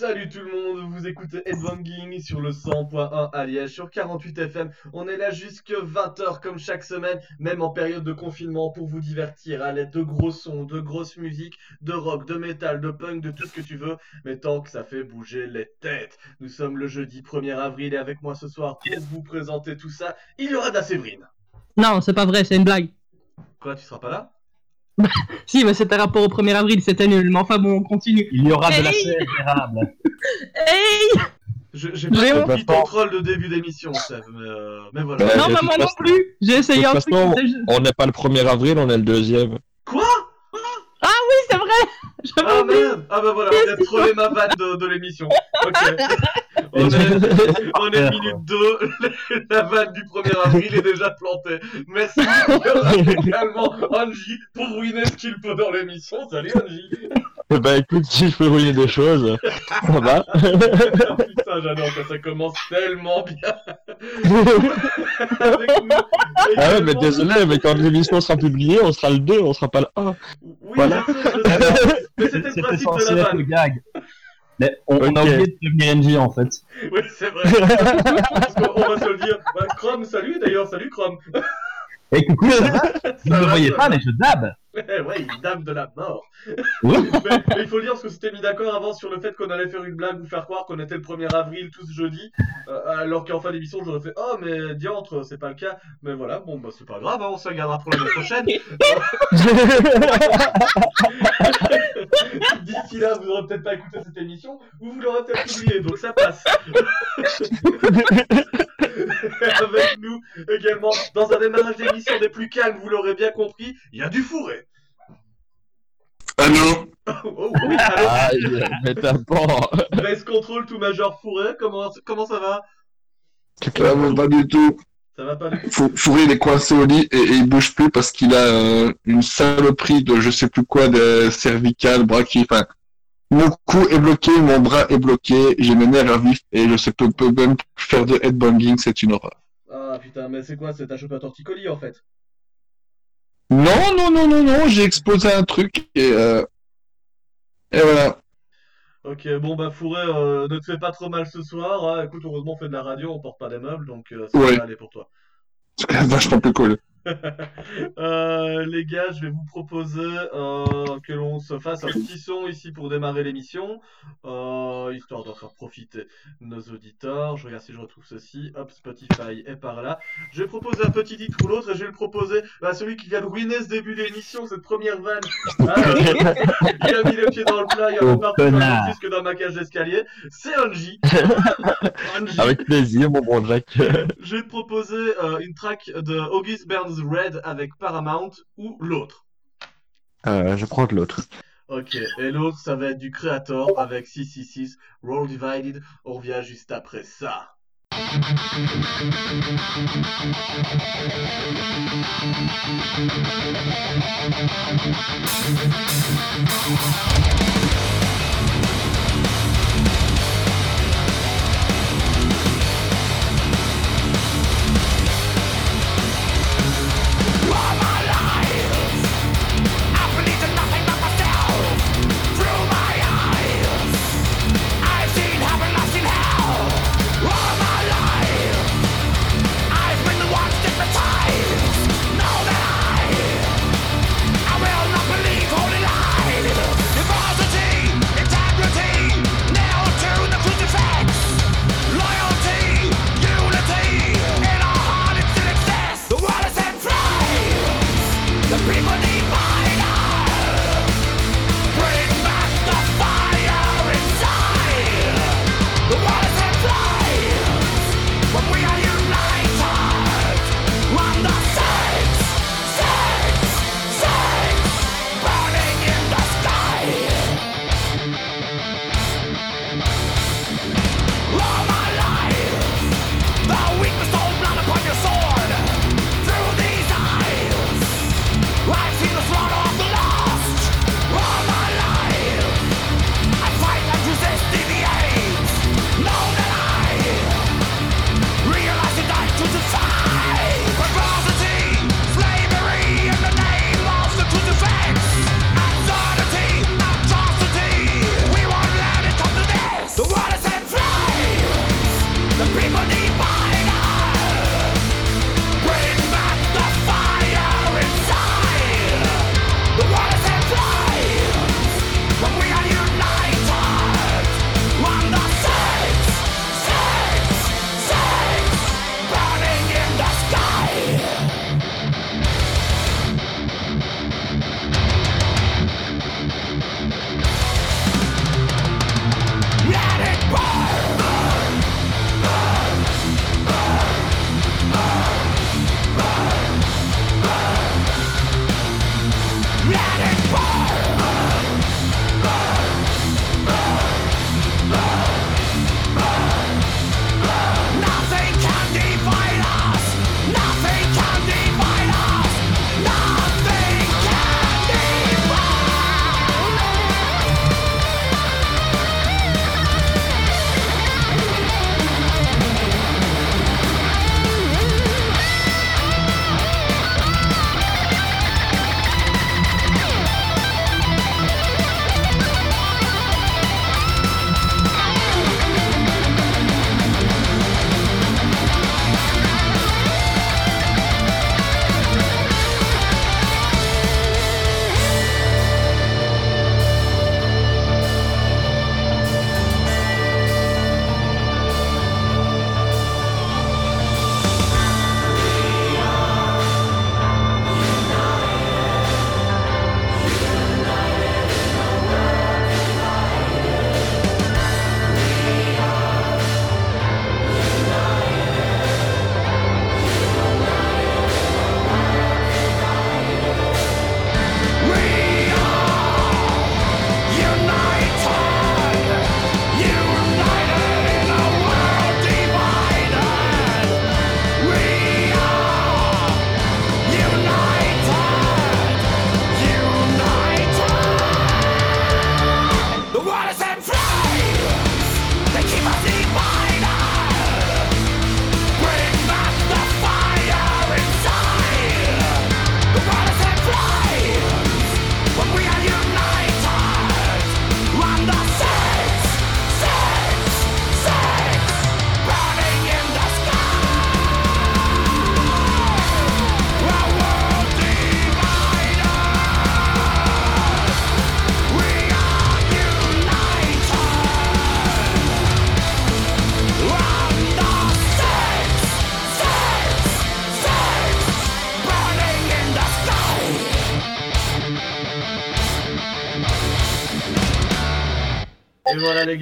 Salut tout le monde, vous écoutez Headbanging sur le 100.1 à Liège, sur 48 FM. On est là jusque 20h comme chaque semaine, même en période de confinement, pour vous divertir à l'aide de gros sons, de grosses musiques, de rock, de métal, de punk, de tout ce que tu veux, mais tant que ça fait bouger les têtes. Nous sommes le jeudi 1er avril et avec moi ce soir pour vous présenter tout ça, il y aura de la Séverine. Non, c'est pas vrai, c'est une blague. Quoi, tu seras pas là? Si, mais c'était rapport au 1er avril, c'était nul. Mais enfin bon, on continue. Il y aura de la Hey chair érable. Hey Je- J'ai pas compris ton troll de début d'émission, Sève, mais, euh, mais voilà. Ouais. Non, toute moi non plus. J'ai essayé de un toute truc. façon- On n'est pas le 1er avril, on est le deuxième. Quoi Ah oui, c'est vrai J'avais Ah merde Ah bah voilà, on vient de troller ma vanne de, de l'émission. Ok. On est, on est minute 2, la vanne du 1er avril est déjà plantée. Merci également Angie pour ruiner ce qu'il peut dans l'émission. Salut Angie Eh ben écoute, si je peux ruiner des choses, ça va. Putain, j'adore quand ça commence tellement bien. Avec nous, Ah ouais, mais désolé, mais quand l'émission sera publiée, on sera le 2, on sera pas le 1. Oui, Voilà. c'était le principe de censé la être le vanne. gag. Mais on, on a oublié de devenir NG en fait. Oui, c'est vrai. Parce qu'on va se le dire. Bah, Chrome, salut d'ailleurs, salut Chrome. Et coucou, ça va Vous ne voyez pas, mais je dab. Eh ouais, il dame de la mort. Mais, mais il faut dire parce que c'était mis d'accord avant sur le fait qu'on allait faire une blague, vous faire croire qu'on était le 1er avril tous jeudi, euh, alors qu'en fin d'émission j'aurais fait oh mais diantre c'est pas le cas, mais voilà bon bah c'est pas grave, hein, on se la gardera pour l'année prochaine. D'ici là vous aurez peut-être pas écouté cette émission ou vous l'aurez peut-être oublié donc ça passe. Avec nous également dans un démarrage d'émission des plus calmes, vous l'aurez bien compris, il y a du fourré. Allô Oh, oh, oui, allô Ah, mais t'as pas. Control tout major fourré, comment, comment ça va? Ça va pas du tout. Ça va pas du tout Fou- Fourré, il est coincé au lit et, et il bouge plus parce qu'il a euh, une saloperie de je sais plus quoi, de cervical, brachier, enfin. Mon cou est bloqué, mon bras est bloqué, j'ai mes nerfs à vif et je sais peux, peux même faire de headbanging, c'est une horreur. Ah putain, mais c'est quoi C'est t'as chopé un torticolis en fait? Non, non, non, non, non, j'ai exposé un truc et euh, et voilà. Ok, bon bah fourré, euh, ne te fais pas trop mal ce soir. hein. Écoute, heureusement on fait de la radio, on porte pas des meubles, donc euh, ça Ouais. va aller pour toi. C'est quand même vachement plus cool. Euh, les gars, je vais vous proposer euh, que l'on se fasse un petit son ici pour démarrer l'émission, euh, histoire d'en faire profiter nos auditeurs. Je regarde si je retrouve ceci. Hop, Spotify est par là. Je vais proposer un petit titre ou l'autre et je vais le proposer à celui qui vient de ruiner ce début d'émission, cette première vanne. Ah, il a mis les pieds dans le plat, il a Oh, reparti dans disque dans ma cage d'escalier. C'est Angie. Angie. Avec plaisir, mon bon Jack. Je vais te proposer une track de August Red avec Paramount ou l'autre? Euh, je prends l'autre. Ok, et l'autre ça va être du Creator avec 666 Roll Divided. On revient juste après ça.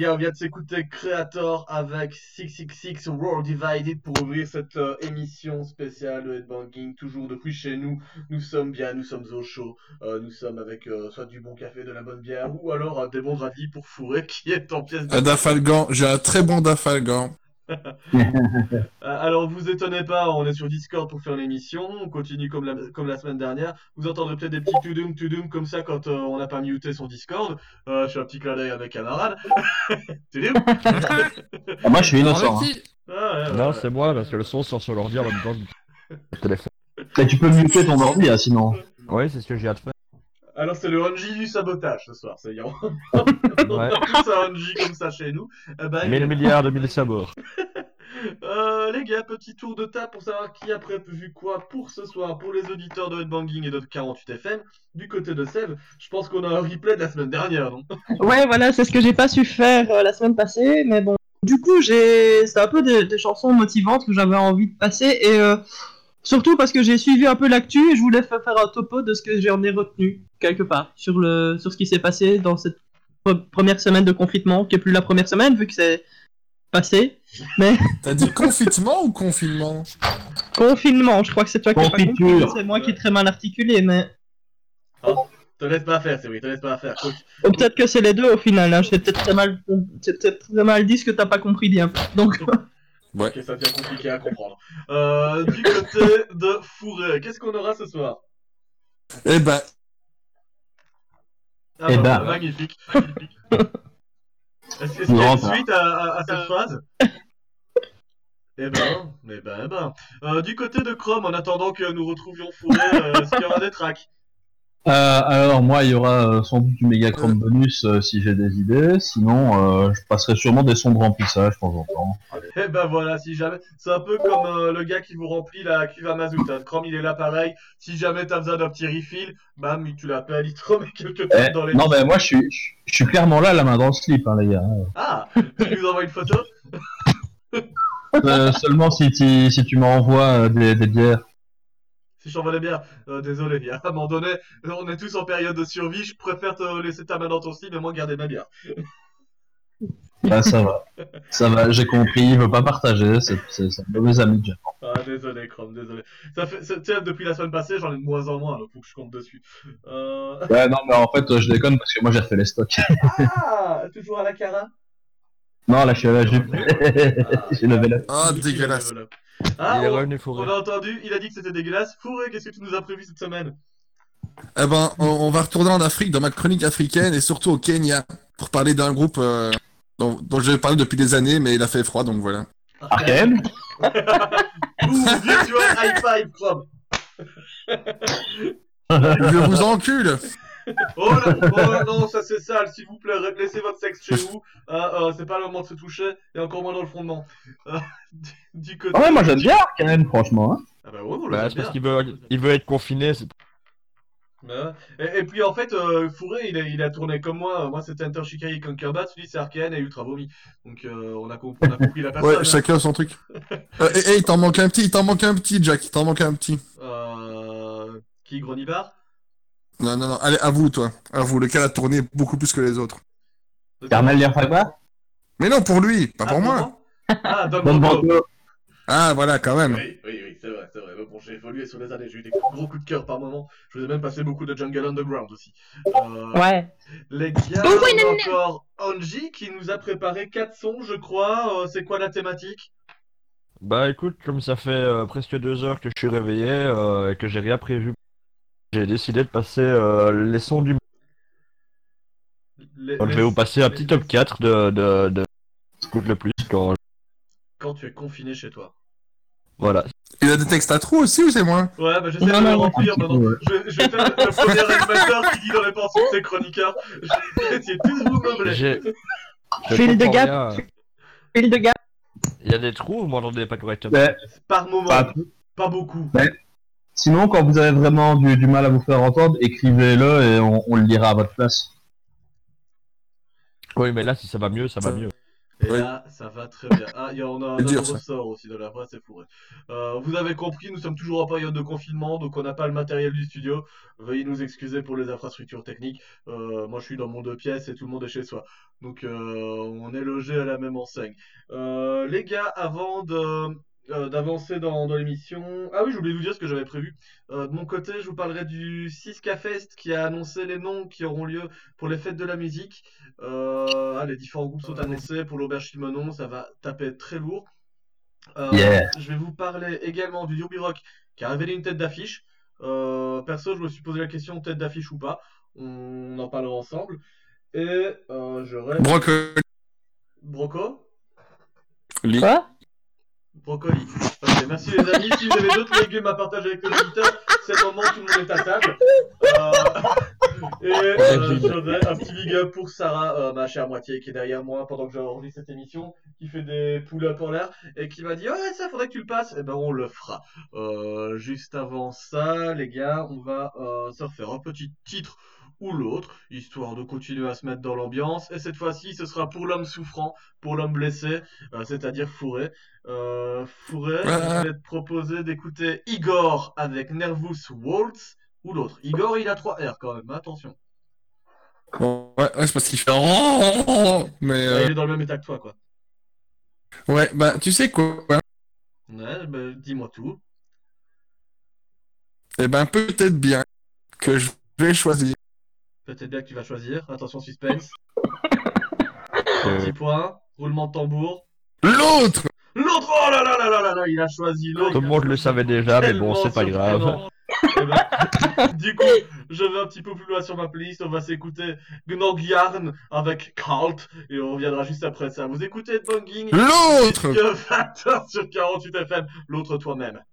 On vient de s'écouter Creator avec 666 World Divided pour ouvrir cette euh, émission spéciale de Headbanging, toujours depuis chez nous. Nous sommes bien, nous sommes au chaud, euh, nous sommes avec euh, soit du bon café, de la bonne bière, ou alors des bons radis pour fourrer qui est en pièce de Un Dafalgan, j'ai un très bon Dafalgan. Euh, Alors vous étonnez pas, on est sur Discord pour faire l'émission, on continue comme la, comme la semaine dernière. Vous entendrez peut-être des petits tudum tudum comme ça quand euh, on n'a pas muté son Discord. Euh, je fais un petit clin d'œil à mes camarades. Tudum Ah, moi, je suis innocent. hein. Ah, ouais, ouais, Non, ouais. c'est moi, parce que le son sort sur l'ordi en même temps tu peux muter ton ordi, hein, sinon. Oui, c'est ce que j'ai hâte de faire. Alors c'est le Honji du sabotage ce soir, c'est on on Ouais. a tous un Honji comme ça chez nous. Eh ben, 1000 milliards de mille sabords. Euh, les gars, petit tour de table pour savoir qui a prévu quoi pour ce soir, pour les auditeurs de Headbanging et de 48FM. Du côté de Sèvres, je pense qu'on a un replay de la semaine dernière, non? Ouais, voilà, c'est ce que j'ai pas su faire euh, la semaine passée, mais bon. Du coup, j'ai, c'est un peu des, des chansons motivantes que j'avais envie de passer, et euh, surtout parce que j'ai suivi un peu l'actu et je voulais fa- faire un topo de ce que j'en ai retenu quelque part sur le, sur ce qui s'est passé dans cette pre- première semaine de confinement, qui est plus la première semaine vu que c'est passé, mais T'as dit confitement ou confinement? Confinement. Je crois que c'est toi qui as pas c'est moi qui est très mal articulé, mais Te laisse pas faire, c'est oui, te laisse pas faire. Ou peut-être que c'est les deux au final. Hein. J'ai peut-être très mal, très mal dit ce que t'as pas compris bien. Donc Ok, ça devient compliqué à comprendre. Euh, du côté de Fourré, qu'est-ce qu'on aura ce soir? Eh ben, Ah Eh bah, ben. magnifique, magnifique. Est-ce qu'il y a une suite à, à- à cette phrase? Eh ben, eh ben, eh ben. Euh, du côté de Chrome, en attendant que nous retrouvions Fourré, euh, est-ce qu'il y aura des tracks? Euh, alors, moi, il y aura euh, sans doute du méga chrome bonus euh, si j'ai des idées. Sinon, euh, je passerai sûrement des sons de remplissage de temps en temps. Eh ben voilà, si jamais. C'est un peu comme le gars qui vous remplit la cuve à mazout. Hein. Chrome, il est là pareil. Si jamais t'as besoin d'un petit refill, bam, tu l'appelles, il te remet quelques Eh, dans les. non, ben moi, je suis, je je suis clairement là, la main dans le slip, hein, les gars. Ah Tu nous envoies une photo seulement si tu, si tu m'envoies des, des bières. J'envoie des bières, euh, désolé, il y a un moment donné, on est tous en période de survie, je préfère te laisser ta main dans ton slip et moi garder ma bière. Bah, ça va. Ça va, j'ai compris, il veut pas partager, c'est un mauvais ami déjà. Ah, désolé, Chrome, désolé. Ça fait, tiens, depuis la semaine passée, j'en ai de moins en moins, donc faut que je compte dessus. Euh... Ouais, non, mais en fait, je déconne parce que moi j'ai refait les stocks. Ah Toujours à la cara? Non, là, je suis à la jupe. j'ai levé la. ah, dégueulasse. Ah, Il est on, revenu on a entendu, il a dit que c'était dégueulasse. Fourré, qu'est-ce que tu nous as prévu cette semaine? Eh ben, on, on va retourner en Afrique dans ma chronique africaine et surtout au Kenya pour parler d'un groupe euh, dont, dont je parlé depuis des années, mais il a fait froid, donc voilà. Arcane Ouh, virtual high five, Chrome Je vous encule Oh là, oh non, ça c'est sale, s'il vous plaît, laissez votre sexe chez vous. Ah, euh, c'est pas le moment de se toucher, et encore moins dans le fondement. Euh, du, du côté... Ah ouais, moi j'aime bien Arcane, franchement. Hein. Ah bah ouais, on le Bah, c'est parce qu'il veut, il veut être confiné. Et, et puis en fait, euh, Fourré, il a, il a tourné comme moi. Moi, c'était Enter Shikari et Conquerbat, lui, c'est Arcane et Ultra Vomi. Donc euh, on, a compris, on a compris la personne. Ouais, chacun son truc. Euh, et, et il t'en manque un petit, il t'en manque un petit, Jack, il t'en manque un petit. Euh... Qui, Gronibar Non, non, non, allez, à vous, toi. À vous, lequel a tourné beaucoup plus que les autres? Carmel Lierfagba Mais non, pour lui, pas Ah, pour moi. Ah, Don Don. Ah, voilà, quand même. Oui, oui, oui, c'est vrai, c'est vrai. Mais bon, j'ai évolué sur les années, j'ai eu des gros coups de cœur par moment. Je vous ai même passé beaucoup de Jungle Underground aussi. Euh, ouais. Les gars, Oh, oui, on a non, encore Angie qui nous a préparé 4 sons, je crois. Euh, c'est quoi la thématique? Bah écoute, comme ça fait euh, presque deux heures que je suis réveillé euh, et que j'ai rien prévu, j'ai décidé de passer euh, les sons du. Les- Je vais vous passer un petit top 4 de, de, le plus quand. Quand tu es confiné chez toi. Voilà. Il a des textes à trous aussi ou c'est moi Ouais, bah j'essaie de le remplir maintenant. peu, ouais. Je, vais- je vais faire le, premier animateur qui dit dans les pensées de ses chroniqueurs. De tous vous meubler. J'ai. Fil de gap. Fil de gars. Il y a des trous, vous m'entendez pas correctement. Mais, Par moment, pas- pas beaucoup. Sinon, quand vous avez vraiment du, du mal à vous faire entendre, écrivez-le et on, on le lira à votre place. Oui, mais là, si ça va mieux, ça va mieux. Et Ouais. là, ça va très bien. Ah, il y en a un dur, ressort aussi de la voix, c'est fourré. Euh, vous avez compris, nous sommes toujours en période de confinement, donc on n'a pas le matériel du studio. Veuillez nous excuser pour les infrastructures techniques. Euh, moi, je suis dans mon deux pièces et tout le monde est chez soi. Donc, euh, on est logé à la même enseigne. Euh, les gars, avant de, euh, d'avancer dans, dans l'émission. Ah oui, j'ai oublié de vous dire ce que j'avais prévu. Euh, de mon côté, je vous parlerai du Siska Fest qui a annoncé les noms qui auront lieu pour les fêtes de la musique. Euh, ah, les différents groupes sont annoncés pour l'Auberge Simonon, ça va taper très lourd. Euh, Yeah. Je vais vous parler également du Yobi Rock qui a révélé une tête d'affiche. Euh, perso, je me suis posé la question tête d'affiche ou pas? On en parlera ensemble. Et euh, je reste. Brocoli. Broco? Quoi? Brocoli. Merci les amis. Si vous avez d'autres légumes à partager avec nos auditeurs, c'est le moment où tout le monde est à table. Euh, et euh, j'aurais un petit big up pour Sarah, euh, ma chère moitié, qui est derrière moi pendant que j'enregistre cette émission, qui fait des pull-ups en l'air et qui m'a dit Ouais, ça faudrait que tu le passes. Et ben, on le fera. Euh, juste avant ça, les gars, on va euh, se refaire un petit titre ou l'autre, histoire de continuer à se mettre dans l'ambiance. Et cette fois-ci, ce sera pour l'homme souffrant, pour l'homme blessé, euh, c'est-à-dire Fourré. Euh, Fourré, je vais te proposer d'écouter Igor avec Nervous Waltz ou l'autre. Igor, il a 3 R quand même, attention. Bon, ouais, ouais, c'est parce qu'il fait. Mais euh, il est dans le même état que toi, quoi. ouais, bah tu sais quoi Ouais, bah, dis-moi tout. Eh ben peut-être bien que je vais choisir. Peut-être bien que tu vas choisir. Attention, suspense. Petit point. Roulement de tambour. L'autre L'autre, oh là là là là là là, il a choisi l'autre. Tout le monde le savait déjà, mais bon, c'est pas grave. Eh ben, du coup, je vais un petit peu plus loin sur ma playlist. On va s'écouter Gnogjarn avec Cult et on reviendra juste après ça. Vous écoutez Banging L'autre jusque 20h sur 48 FM. L'autre toi-même.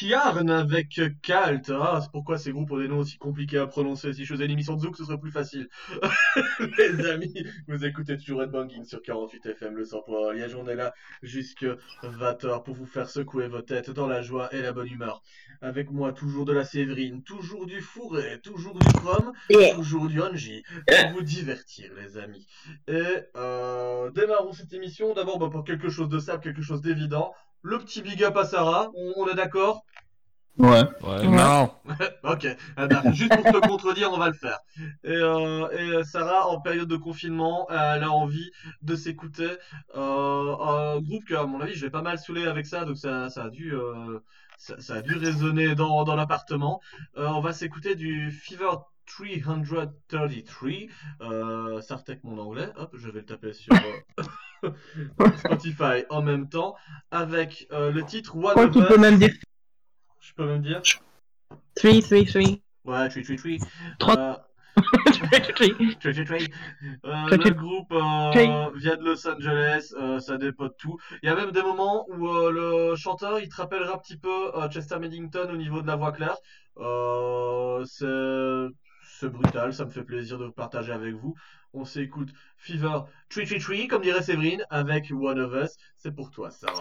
Gnorkjarn avec Kalt. Ah, c'est pourquoi ces groupes ont des noms aussi compliqués à prononcer. Si je faisais une émission de Zouk, ce serait plus facile. Les amis, vous écoutez toujours Red Banging sur 48 FM, le 100 pour Liège. On est là jusque 20h pour vous faire secouer vos têtes dans la joie et la bonne humeur. Avec moi, toujours de la Séverine, toujours du fourré, toujours du chrome, toujours du Anji, pour vous divertir, les amis. Et euh, démarrons cette émission. D'abord, bah, pour quelque chose de simple, quelque chose d'évident. Le petit big up à Sarah, on, on est d'accord Ouais. Ouais. Non. Ok, eh ben, juste pour te contredire, on va le faire. Et, euh, et euh, Sarah, en période de confinement, elle a envie de s'écouter euh, un groupe que, à mon avis, je vais pas mal saouler avec ça, donc ça, ça a dû, euh, ça, ça a dû résonner dans, dans l'appartement. Euh, on va s'écouter du Fever 333. Euh, ça mon anglais. Hop, je vais le taper sur euh, Spotify en même temps avec euh, le titre Je One même dire Je peux même dire 3, 3, 3. Ouais, Tree Tree Tree. Trois- Euh, 3, 3. Tree Tree Tree. Tree, le groupe vient de Los Angeles, ça dépote tout. Il y a même des moments où le chanteur il te rappellera un petit peu Chester Bennington au niveau de la voix claire. C'est c'est brutal, ça me fait plaisir de le partager avec vous. On s'écoute Fever Tree Tree Tree, comme dirait Séverine, avec One of Us. C'est pour toi, Sarah.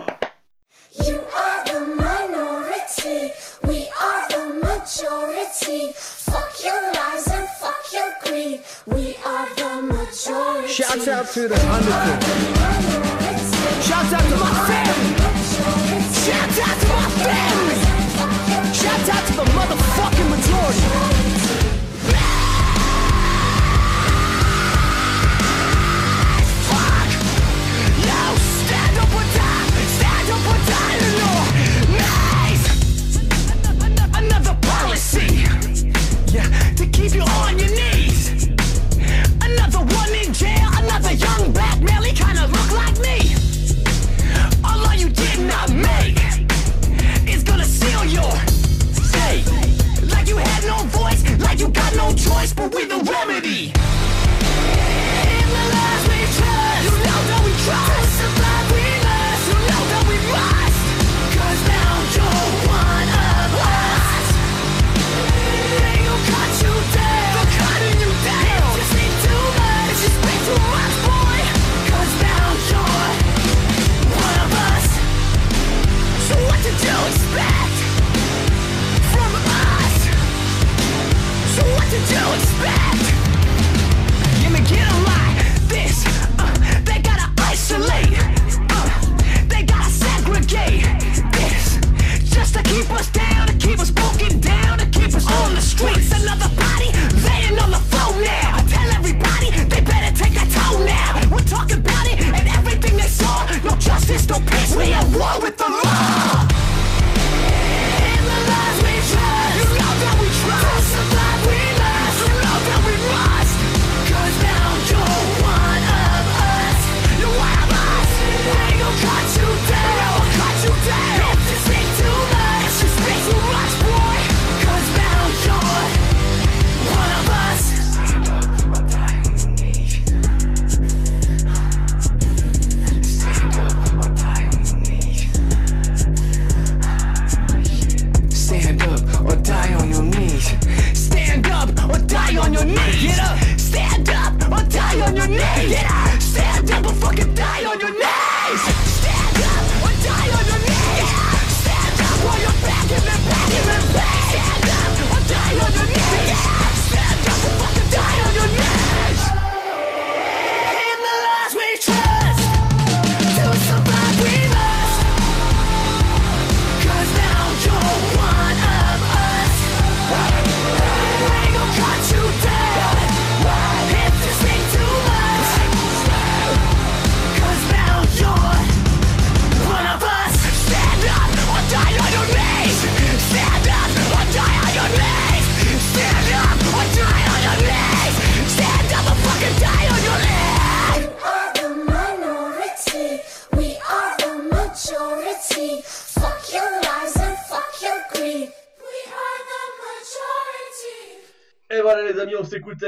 You are the minority, we are the majority. Fuck your lies and fuck your greed. We are the majority. Shouts out to the. Shouts out to my family. Shouts out to my family. Shouts out to the motherfucking majority. To keep you on your knees. Another one in jail, another young black male, he kinda look like me. Although you did not make is gonna seal your fate. Like you had no voice, like you got no choice, but we the remedy. In the lies we trust, you know that we trust. War with the law.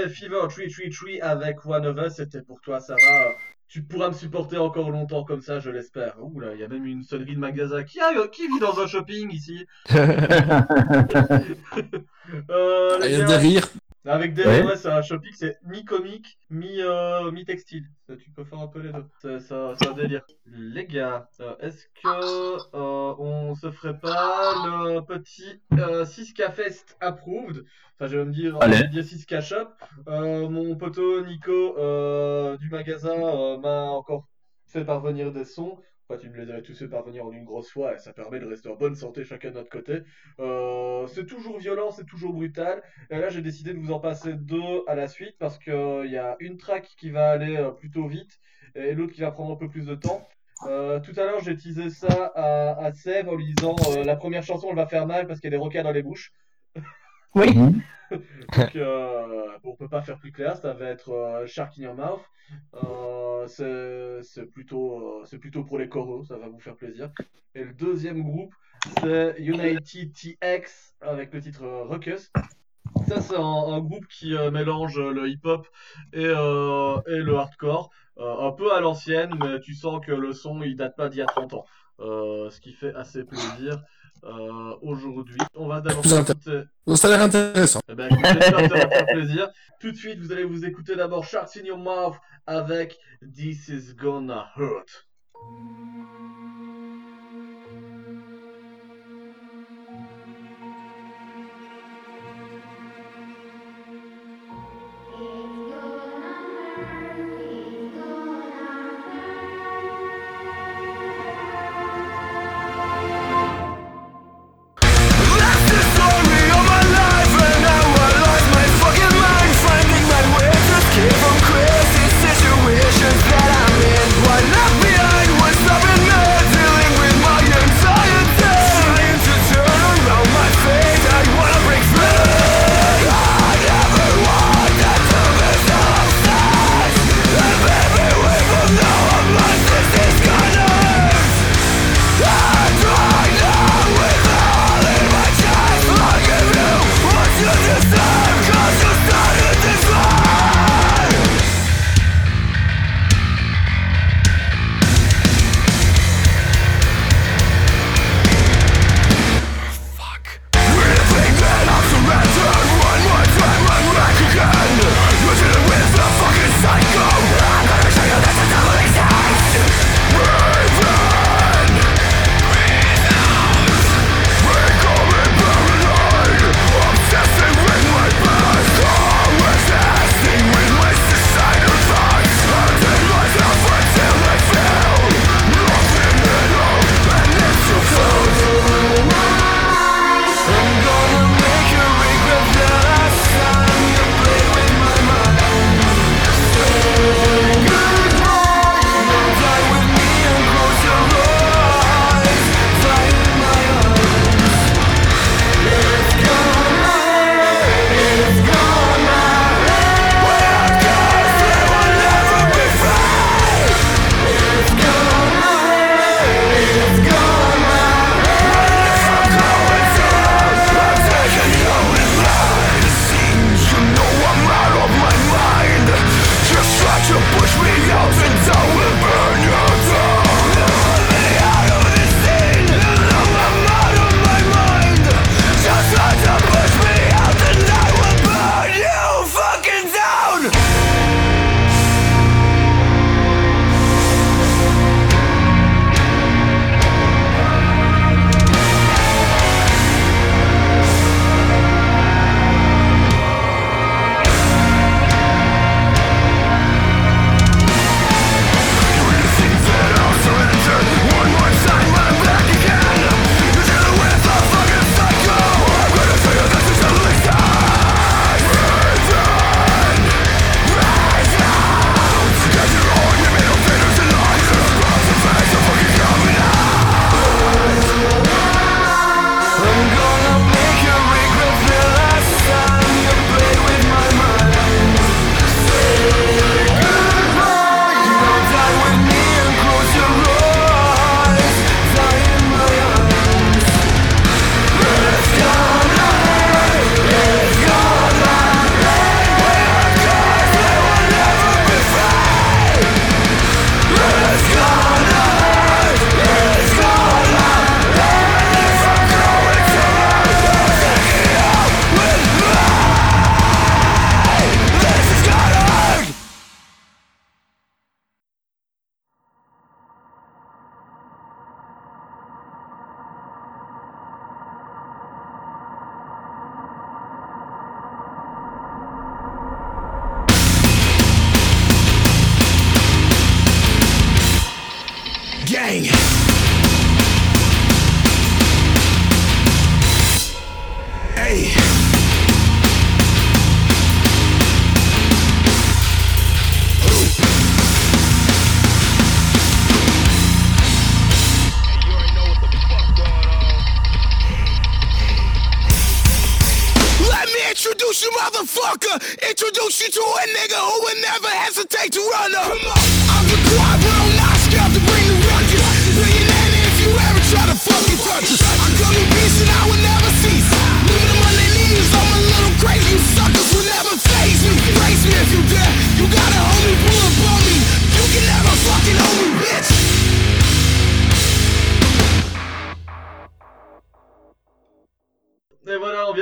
S'écoutait Fever Tree Tree Tree avec One of Us. C'était pour toi Sarah. tu pourras me supporter encore longtemps comme ça, je l'espère. Ouh là, il y a même une sonnerie de magasin. Qui, a, qui vit dans un shopping ici? Euh, les Il y a des rires. Avec des Ouais. c'est un shopping, c'est mi-comique, mi, euh, mi-textile. Tu peux faire un peu les deux. C'est ça- c'est un délire. Les gars, euh, est-ce que euh, on se ferait pas le petit euh, 6K Fest approved? Enfin, je vais me dire, Allez. je vais dire 6K Shop. Mon poteau Nico du magasin m'a encore fait parvenir des sons. Tu me les avais tous fait parvenir en une grosse fois et ça permet de rester en bonne santé chacun de notre côté. Euh, c'est toujours violent, c'est toujours brutal. Et là, j'ai décidé de vous en passer deux à la suite parce qu'il y a une track qui va aller euh, plutôt vite et l'autre qui va prendre un peu plus de temps. Euh, tout à l'heure, j'ai teasé ça à, à en lui disant euh, la première chanson, elle va faire mal parce qu'il y a des rockers dans les bouches. Oui. Mhm. Donc, euh, on peut pas faire plus clair, ça va être euh, Shark in Your Mouth. Euh, c'est plutôt, euh, c'est plutôt pour les coraux, ça va vous faire plaisir. Et le deuxième groupe, c'est United TX avec le titre euh, Ruckus. Ça, c'est un, un groupe qui euh, mélange le hip-hop et, euh, et le hardcore. Euh, un peu à l'ancienne, mais tu sens que le son, il date pas d'il y a 30 ans. Euh, ce qui fait assez plaisir euh, aujourd'hui. On va d'abord. Donc, ça a l'air intéressant. Eh ben, écoute, j'espère que ça va faire plaisir. Tout de suite, vous allez vous écouter d'abord Sharks in Your Mouth avec This Is Gonna Hurt.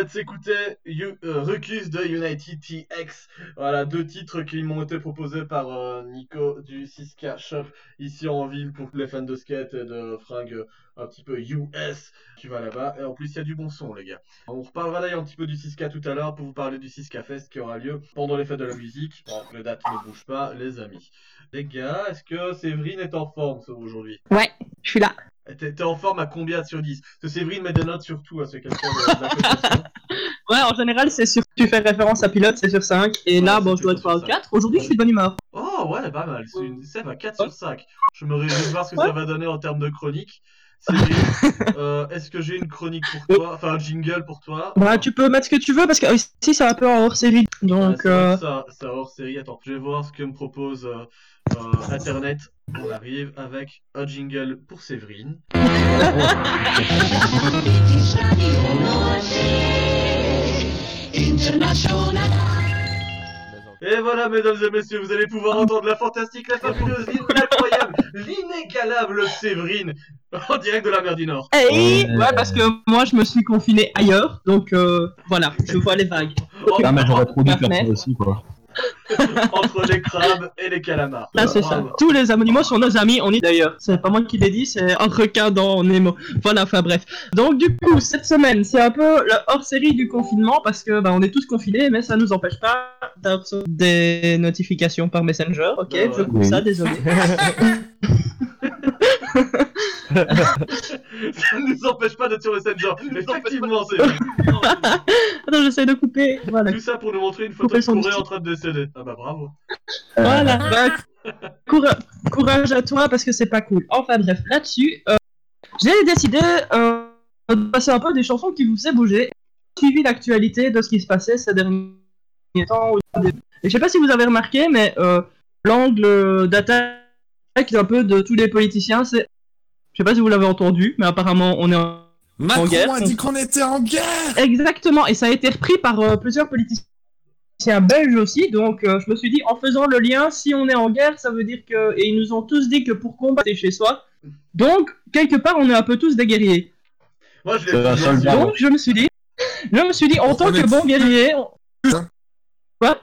S'écouter You- euh, de United TX. Voilà, deux titres qui m'ont été proposés par euh, Nico du 6K Shop ici en ville pour les fans de skate et de fringues euh, un petit peu US. Tu vas là-bas. Et en plus, il y a du bon son, les gars. On reparlera d'ailleurs un petit peu du 6K tout à l'heure pour vous parler du 6K Fest qui aura lieu pendant les fêtes de la musique. Bon, les dates ne bougent pas, les amis. Les gars, est-ce que Séverine est en forme aujourd'hui? Ouais, je suis là. T'es t'es en forme à combien sur 10 Parce que Séverine met des notes sur tout à ce qu'elle. Ouais, en général, c'est sur. Tu fais référence à pilote, c'est sur 5. Et Ouais, là, bon, je dois être à cinq. 4. Aujourd'hui, je suis de bonne humeur. Oh ouais, pas mal. C'est une... Va 4 sur 5. Je me réjouis de voir ce que ça va donner en termes de chronique. Séverine, euh, est-ce que j'ai une chronique pour toi? Enfin, un jingle pour toi? Bah, tu peux mettre ce que tu veux parce que ici, c'est un peu en hors série. Ah, Donc, c'est euh, ça hors série. Attends, je vais voir ce que me propose euh, euh, Internet. On arrive avec un jingle pour Séverine. Et voilà, mesdames et messieurs, vous allez pouvoir entendre la fantastique, la fabuleuse, l'incroyable, l'inégalable Séverine en direct de la mer du Nord. hey Ouais. ouais, parce que moi, je me suis confiné ailleurs. Donc, euh, voilà, je vois les vagues. Ah, mais j'aurais trop dû faire ça aussi, quoi. Entre les crabes et les calamars. Là, c'est ça. Tous les animaux sont nos amis, on est d'ailleurs. C'est pas moi qui l'ai dit, c'est un requin dans Nemo. Voilà, enfin bref. Donc, du coup, cette semaine, c'est un peu la hors-série du confinement parce que bah, on est tous confinés, mais ça nous empêche pas d'avoir des notifications par Messenger. Ok, Ouais, ouais. je coupe ça, désolé. Ça ne nous empêche pas d'être sur Messenger. Effectivement, Séverine. Attends, j'essaie de couper. Voilà. Tout ça pour nous montrer une photo de petit- en train de décéder. Ah bah bravo. Voilà. Bah, coura- courage à toi parce que c'est pas cool. Enfin bref, là-dessus, euh, j'ai décidé euh, de passer un peu des chansons qui vous faisaient bouger. J'ai suivi l'actualité de ce qui se passait ces derniers temps. Et je sais pas si vous avez remarqué, mais euh, l'angle d'attaque un peu de tous les politiciens, c'est. Je sais pas si vous l'avez entendu, mais apparemment on est en Macron guerre, a on- dit qu'on était en guerre Exactement, et ça a été repris par euh, plusieurs politiciens belges aussi, donc euh, je me suis dit, en faisant le lien, si on est en guerre, ça veut dire que... Et ils nous ont tous dit que pour combattre, c'est chez soi. Donc, quelque part, on est un peu tous des guerriers. Moi, je bien. Donc, je me suis dit, je me suis dit, en On tant que bon guerrier... on- Putain. Quoi?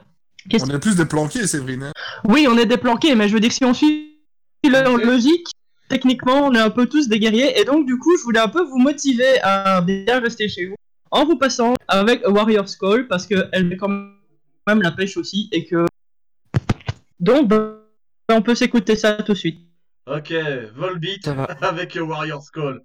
Qu'est-ce On est plus des planqués, Séverine. hein. Oui, on est déplanqués, mais je veux dire, si on suit leur logique, techniquement, on est un peu tous des guerriers. Et donc, du coup, je voulais un peu vous motiver à bien rester chez vous en vous passant avec A Warrior's Call parce qu'elle met quand même la pêche aussi et que. Donc, ben, on peut s'écouter ça tout de suite. Ok, Volbeat avec Warrior's Call.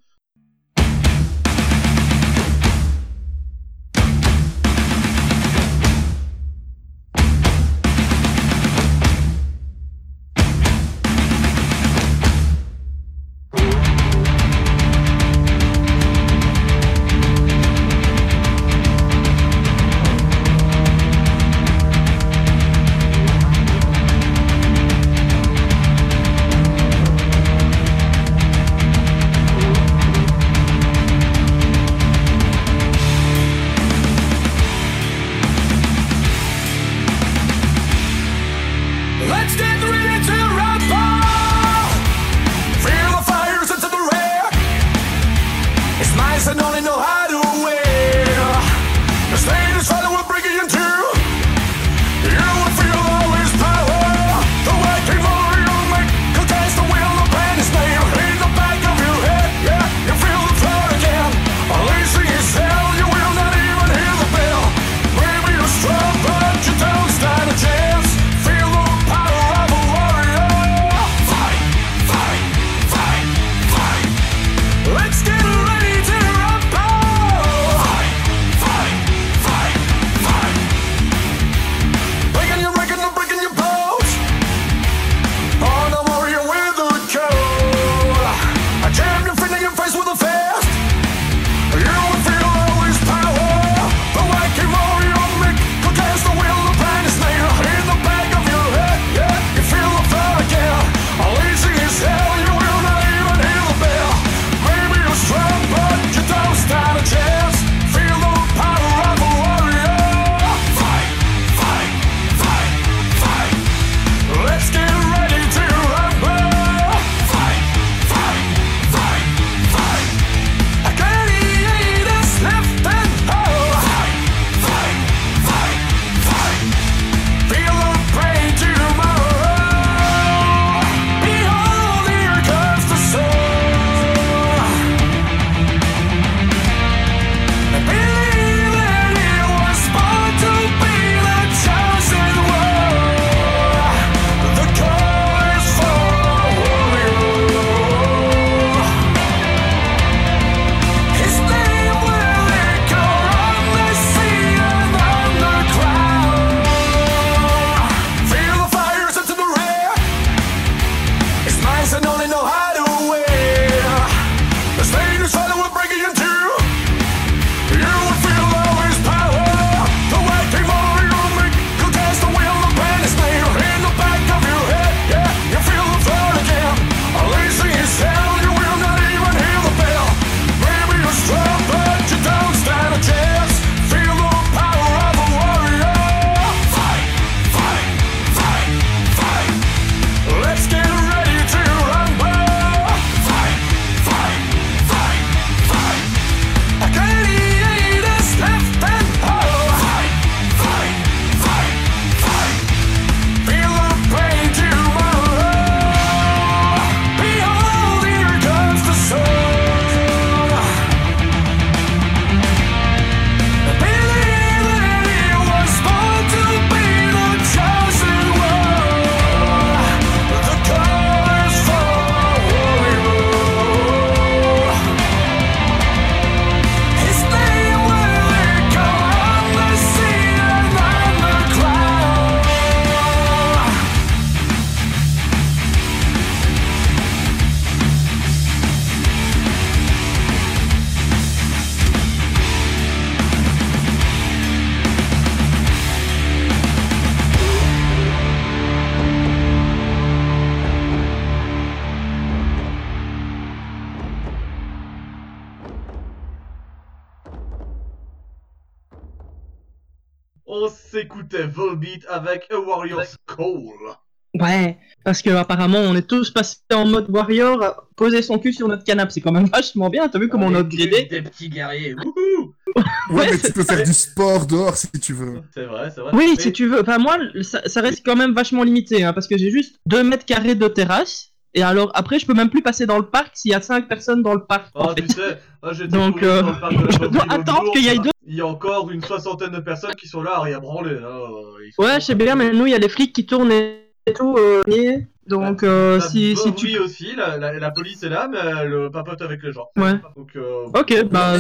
On s'écoutait Volbeat avec A Warrior's Call. Ouais, parce que apparemment on est tous passés en mode warrior, à poser son cul sur notre canapé, c'est quand même vachement bien. T'as vu comment on a Avec upgradé Des petits guerriers. Wouhou Ouais, Ouais, mais tu peux faire du sport dehors si tu veux. C'est vrai, c'est vrai. Oui, Mais- si tu veux. Enfin moi, ça, ça reste quand même vachement limité, hein, parce que j'ai juste 2 mètres carrés de terrasse. Et alors après, je peux même plus passer dans le parc s'il y a 5 personnes dans le parc. Oh, en tu sais, j'étais Donc, euh, dans le parc de la je dois attendre qu'il y ait deux- Il y a encore une soixantaine de personnes qui sont là à rien branler. sont Ouais, je sais bien, mais nous, il y a les flics qui tournent et tout. euh, et donc euh, Ça si, si tu... aussi, la, la, la police est là, mais elle papote avec les gens. Ouais. Donc, euh, Ok, bah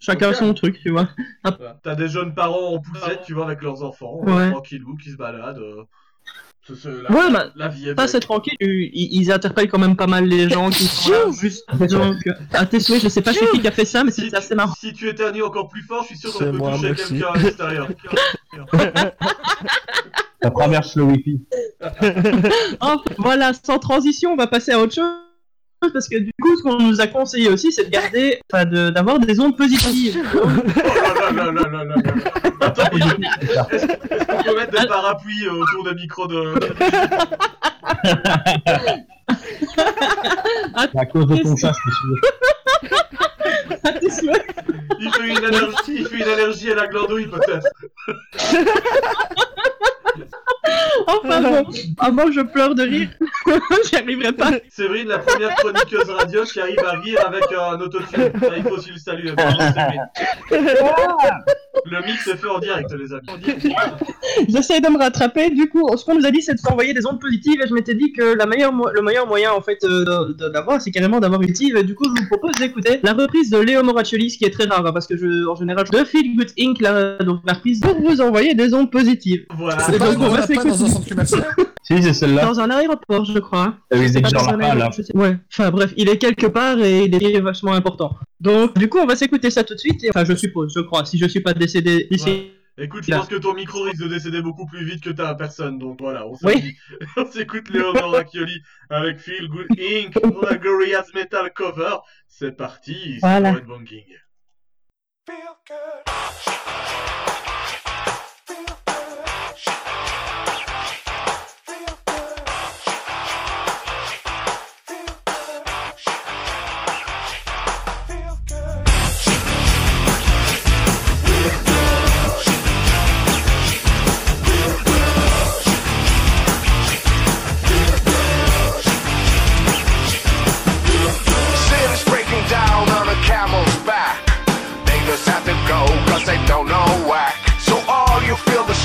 chacun Ok. son truc, tu vois. T'as des jeunes parents en poussette, tu vois, avec leurs enfants, Ouais. euh, tranquillou, qui se baladent. La, Ouais, bah, la vie est Ça, c'est tranquille. Ils, ils interpellent quand même pas mal les gens qui sont là. Juste, donc, à tes souhaits, je sais pas qui a fait ça, mais Si, c'est assez marrant. si tu éternues encore plus fort, je suis sûr qu'on peut moi, toucher quelqu'un à l'extérieur. Ça traverse le wifi. Oh, voilà, sans transition, on va passer à autre chose. Parce que du coup, ce qu'on nous a conseillé aussi, c'est de garder, enfin, de- d'avoir des ondes positives. Oh. Attends, il- est-ce qu'on peut mettre des parapluies euh, autour des micros de. À cause de ton chat, souhaits. Il fait une allergie, il fait une allergie à la glandouille peut-être. Enfin bon, avant que je pleure de rire, j'y arriverai pas. Séverine, la première chroniqueuse radio qui arrive à rire avec un autotune. Ça, il faut aussi le saluer. Le mix se fait en direct, les amis. J'essaie de me rattraper. Du coup, ce qu'on nous a dit, c'est de s'envoyer des ondes positives. Et je m'étais dit que la meilleure mo- le meilleur moyen, en fait, euh, l'avoir, c'est carrément d'avoir une positive. Et du coup, je vous propose d'écouter la reprise de Léo Moraccioli, ce qui est très rare, hein, parce que je, en général, je de Feel Good Inc. La, donc la reprise pour vous envoyer des ondes positives. Voilà. C'est on va va pas s'écouter. dans un centre commercial Si, c'est celle-là. Dans un aéroport, je crois. Ah oui, dans un ai pas, là. sais- Ouais. Enfin bref, il est quelque part et il est vachement important. Donc, du coup, on va s'écouter ça tout de suite. Et... Enfin, je suppose, je crois, si je suis pas décédé d'ici. Ouais. Écoute, je Là. pense que ton micro risque de décéder beaucoup plus vite que ta personne, donc voilà, on Oui. s'écoute Léonore Racchioli avec Feel Good Inc. la Gorillaz Metal Cover. C'est parti, c'est Voilà. pour Red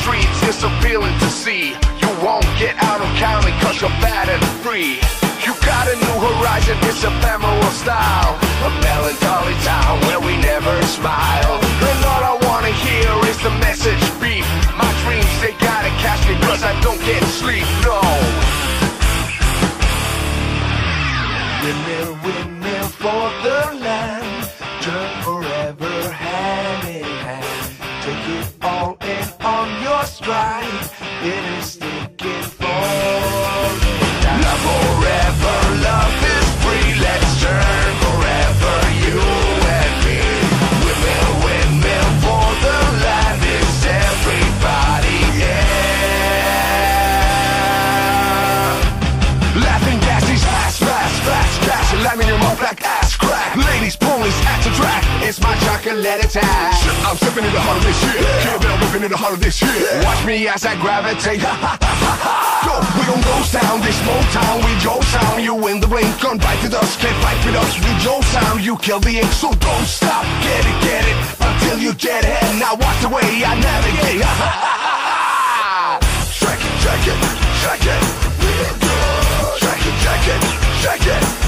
streets is appealing to see. You won't get out of county cause you're bad and free. You got a new horizon, it's a ephemeral style. A melancholy town where we never smile. And all I wanna hear is the message beep. My dreams, they gotta catch me cause I don't get sleep, no. Windmill, windmill for the land. Turn forever hand in hand. Take it stride. It is It's my chocolate attack. I'm stepping in the heart of this shit. Can't bell ripping in the heart of this shit. Watch me as I gravitate. Yo, we gon' ghost town, this Motown, we Joe sound. You in the blink, gun bite with us, can't fight with us. We Joe sound, you kill the ink, so don't stop. Get it, get it, until you get it. Now watch the way I navigate. Ha. It, shake it, shake it. Shake it, shake it, shake it.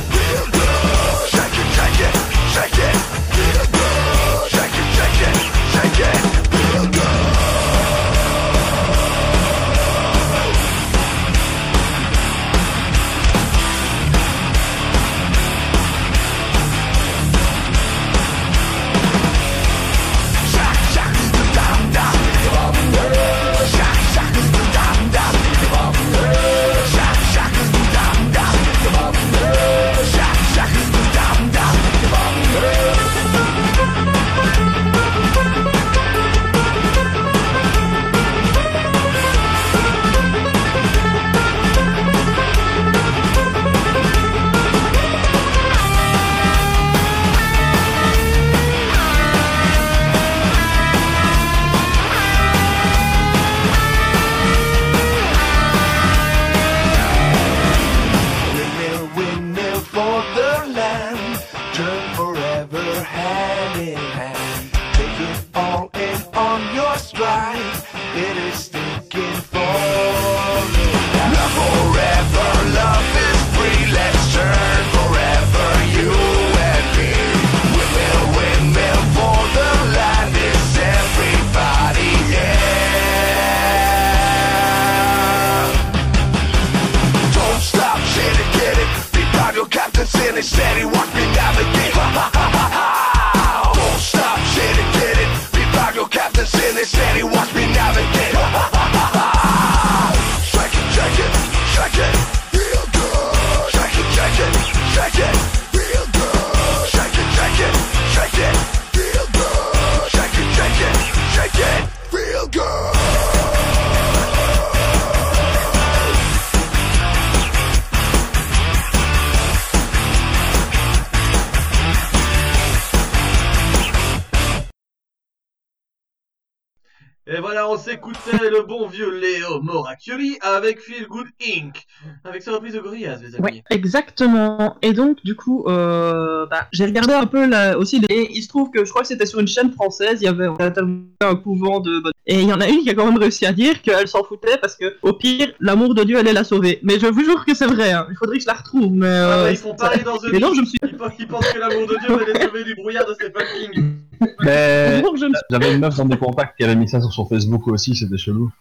Avec Feel Good Inc. Avec sa reprise de Gorillaz, les amis. Ouais, exactement. Et donc, du coup, euh, bah, j'ai regardé un peu là, aussi. Et il se trouve que je crois que c'était sur une chaîne française. Il y avait un couvent de. Et il y en a une qui a quand même réussi à dire qu'elle s'en foutait parce que, au pire, l'amour de Dieu allait la sauver. Mais je vous jure que c'est vrai. hein. Il faudrait que je la retrouve. Mais, Ah euh, bah, ils font pareil dans The Mais non, je me suis. Ils pensent, ils pensent que l'amour de Dieu va les sauver du brouillard de Stephen King. Mais Bonjour, je me suis- j'avais une meuf dans des contacts qui avait mis ça sur son Facebook aussi, c'était chelou.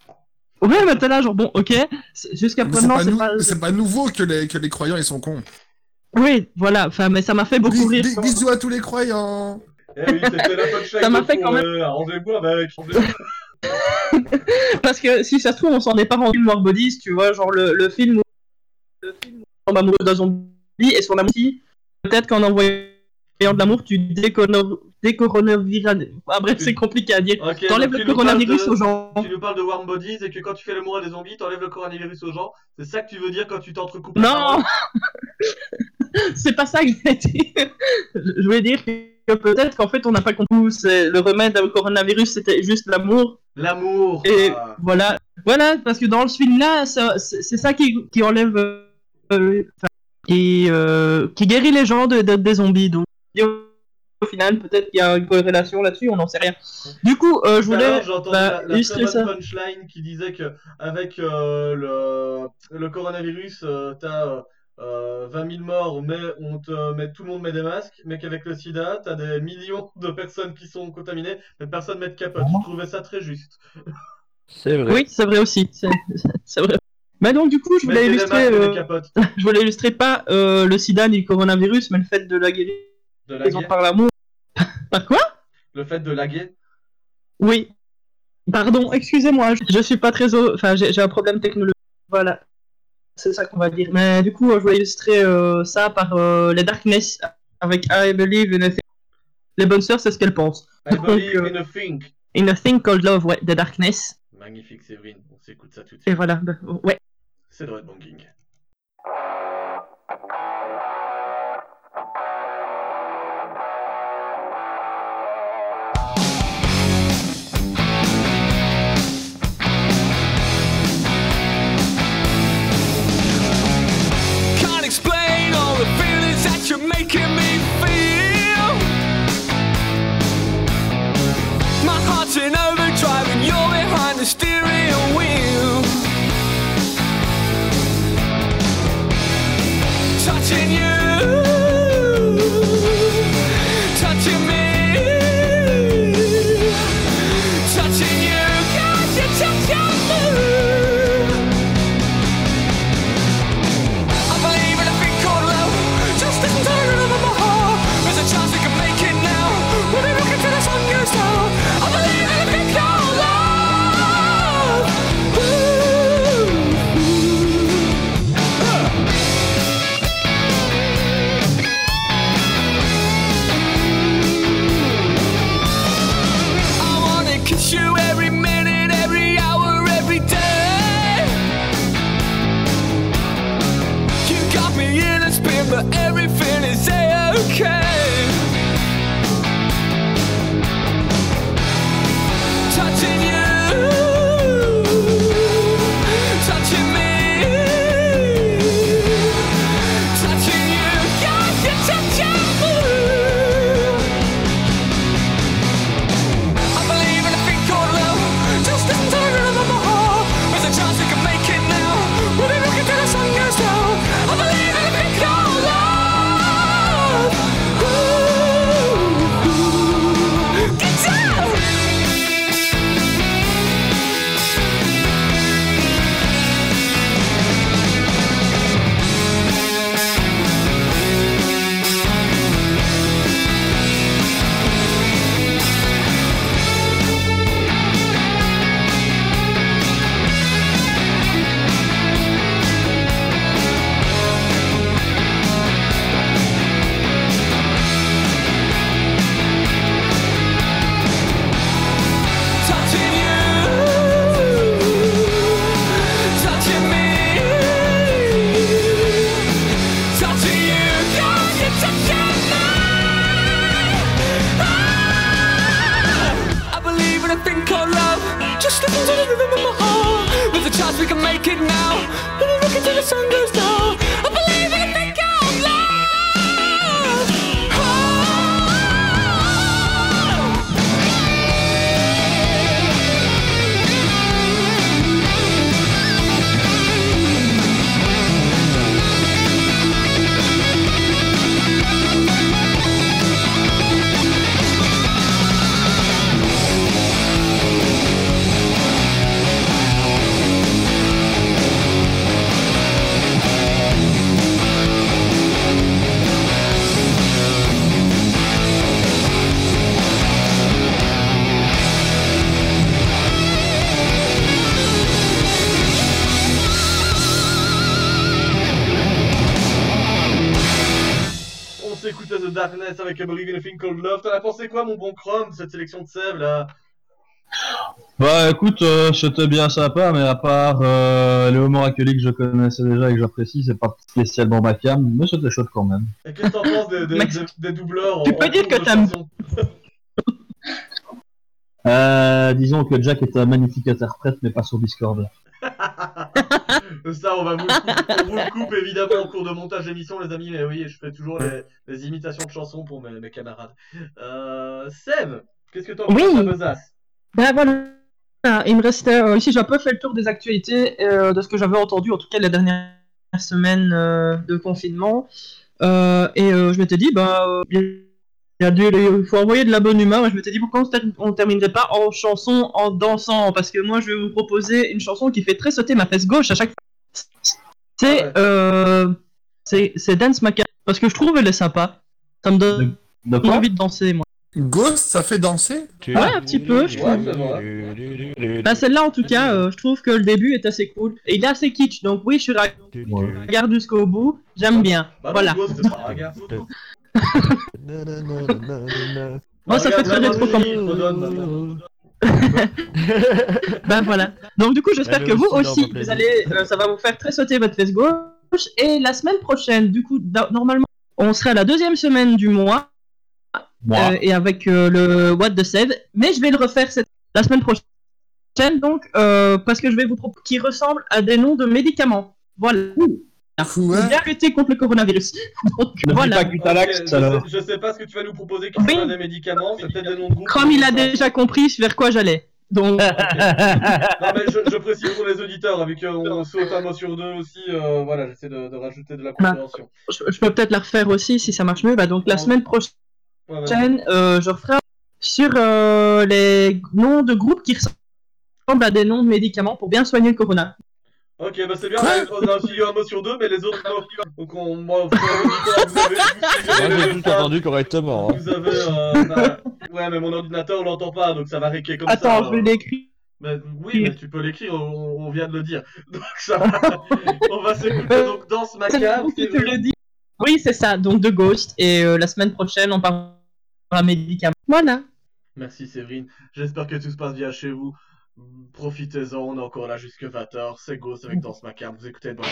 Ouais, mais t'es là, genre, bon, ok. Jusqu'à Mais c'est maintenant, pas, c'est nou- pas. c'est pas nouveau que les, que les croyants ils sont cons. Oui, voilà. Enfin, mais ça m'a fait beaucoup rire. bisous à tous les croyants. Eh oui, c'était la punchline Ça m'a fait quand même- euh, Arrangez-vous avec. arrangez-vous. Parce que si ça se trouve, on s'en est pas rendu Morbodis, tu vois, genre le, le film où le film où on tombe amoureux d'un zombie et son amour aussi, peut-être qu'en envoyant de l'amour, tu décono- décoronavirus. Ah, bref, c'est compliqué à dire. Ok, T'enlèves le coronavirus de- aux gens. Tu nous parles de Warm Bodies et que quand tu fais l'amour à des zombies, t'enlèves le coronavirus aux gens. C'est ça que tu veux dire quand tu t'entrecoupes Non C'est pas ça que je voulais dire. Je voulais dire que peut-être qu'en fait, on n'a pas compris. Le remède au coronavirus, c'était juste l'amour. L'amour. Et ah. voilà, voilà, parce que dans ce film-là, c'est ça qui, qui enlève euh, euh, euh, qui guérit les gens de- de- des zombies. Donc, et au, au final, peut-être qu'il y a une corrélation là-dessus, on n'en sait rien. Du coup, euh, je voulais entendu bah, la, la très illustrer bonne ça. punchline qui disait que avec euh, le, le coronavirus, euh, t'as euh, 20 000 morts, mais on te met, tout le monde met des masques, mais qu'avec le sida, t'as des millions de personnes qui sont contaminées, mais personne met de capote. Je trouvais ça très juste. C'est vrai. Oui, c'est vrai aussi. C'est vrai. Mais donc, du coup, je voulais illustrer, euh, je voulais illustrer pas euh, le sida ni le coronavirus, mais le fait de la guérison De laguer. par l'amour. Par quoi? Le fait de laguer. Oui. Pardon, excusez-moi, je, je suis pas très... au- Enfin, j'ai un problème technologique. Voilà. C'est ça qu'on va dire. Mais du coup, je voulais illustrer euh, ça par euh, les Darkness avec I Believe in a Thing. Les bonnes sœurs, c'est ce qu'elles pensent. I Donc, believe euh, in a thing. In a Thing Called Love, ouais, The Darkness. Magnifique Séverine, on s'écoute ça tout de Et suite. voilà, bah, ouais. C'est de Banging. De cette sélection de Sèvres là Bah écoute, euh, c'était bien sympa, mais à part euh, les Homo que je connaissais déjà et que j'apprécie, c'est pas spécialement ma cam, mais c'était chouette quand même. Et qu'est-ce que t'en penses des, des, Max, des- des doubleurs tu en- peux en dire que t'aimes- Euh, disons que Jack est un magnifique interprète, mais pas sur Discord. Ça, on va vous le couper, on vous le coupe évidemment en cours de montage d'émission, les amis, mais oui, je fais toujours les, les imitations de chansons pour mes, mes camarades. Euh, Sève, qu'est-ce que t'en penses Oui. de la besace? Ben voilà, il me restait euh, ici, j'ai un peu fait le tour des actualités euh, de ce que j'avais entendu, en tout cas les dernières semaines euh, de confinement. Et je m'étais dit, bah, euh, il a faut envoyer de la bonne humeur. Et je m'étais dit, pourquoi on ne terminerait pas en chanson, en dansant? Parce que moi, je vais vous proposer une chanson qui fait très sauter ma fesse gauche à chaque fois. C'est ouais. euh, c'est c'est Dance Maca, parce que je trouve elle est sympa. Ça me donne De envie de danser, moi. Ghost, ça fait danser? Ouais, un petit peu, je trouve. Bah celle-là en tout cas, euh, je trouve que le début est assez cool. Et il est assez kitsch, donc oui, je suis la Ouais. regarde jusqu'au bout, j'aime bien. Bah voilà. Ghost, Moi, ça fait très rétro maintenant. Ben voilà. Donc du coup, j'espère que vous aussi, vous allez, euh, ça va vous faire très sauter votre fesse gauche. Et la semaine prochaine, du coup, normalement, on sera la deuxième semaine du mois Moi. euh, et avec euh, le What the Save. Mais je vais le refaire cette... la semaine prochaine, donc parce que je vais vous proposer qui ressemble à des noms de médicaments. Voilà. Pour Ouais. bien lutter contre le coronavirus. Donc voilà. pas Cutalax, Ok, je, sais, je sais pas ce que tu vas nous proposer Oui. sont des médicaments, c'est peut-être des noms de groupes. Comme il a déjà compris vers quoi j'allais. Donc, Non mais je, je précise pour les auditeurs, vu qu'on saute un mot sur deux aussi, euh, voilà, j'essaie de, de rajouter de la Bah. compréhension. je, je peux peut-être la refaire aussi si ça marche mieux. Bah, donc la semaine prochaine. Ouais, ouais. euh, je referai sur euh, les noms de groupes qui ressemblent à des noms de médicaments pour bien soigner le corona. Ok, bah c'est bien, on a un mot sur deux, mais les autres, non. Donc on, deux tout entendu correctement. hein. Vous avez, euh, bah, ouais, mais mon ordinateur l'entend pas, donc ça va réquer comme ça. Attends, je vais l'écrire. Oui, mais tu peux l'écrire, on, on vient de le dire. Donc ça va. on va s'écouter donc Danse C'est Macabre. vous qui te le dis. Oui, c'est ça, donc de Ghost. Et euh, la semaine prochaine, on parlera médicaments. Voilà. Merci Séverine. J'espère que tout se passe bien chez vous. Profitez-en, on est encore là jusque 20h. C'est Ghost avec Danse Macabre. Vous écoutez bon.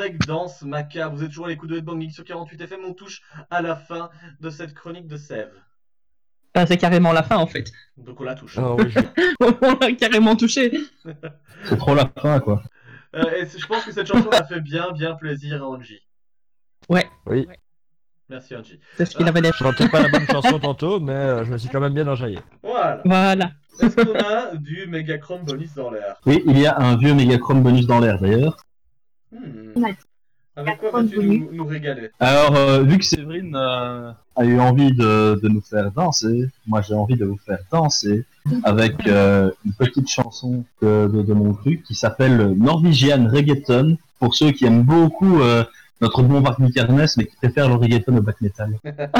Avec Danse Macabre. Vous êtes toujours à l'écoute de Headbanging sur 48 FM. On touche à la fin de cette chronique de Sève. Bah, c'est carrément la fin en fait. Donc on la touche. Ah oui, je- On l'a carrément touché. C'est trop la fin, quoi. Euh, et je pense que cette chanson a fait bien, bien plaisir à Angie. Ouais. Oui. Merci Angie. C'est ce qu'il avait l'air. Je chantais pas la bonne chanson tantôt, mais euh, je me suis quand même bien enjaillé. Voilà. Voilà. Est-ce qu'on a du Megachrome bonus dans l'air? Oui, il y a un vieux Megachrome bonus dans l'air, d'ailleurs. Hmm. Avec quoi vas-tu nous, nous régaler? Alors, euh, vu que Séverine euh, a eu envie de, de nous faire danser, moi j'ai envie de vous faire danser avec euh, une petite chanson de, de, de mon truc qui s'appelle Norwegian Reggaeton, pour ceux qui aiment beaucoup euh, notre bon Varney Carnes, mais qui préfèrent le reggaeton au black metal.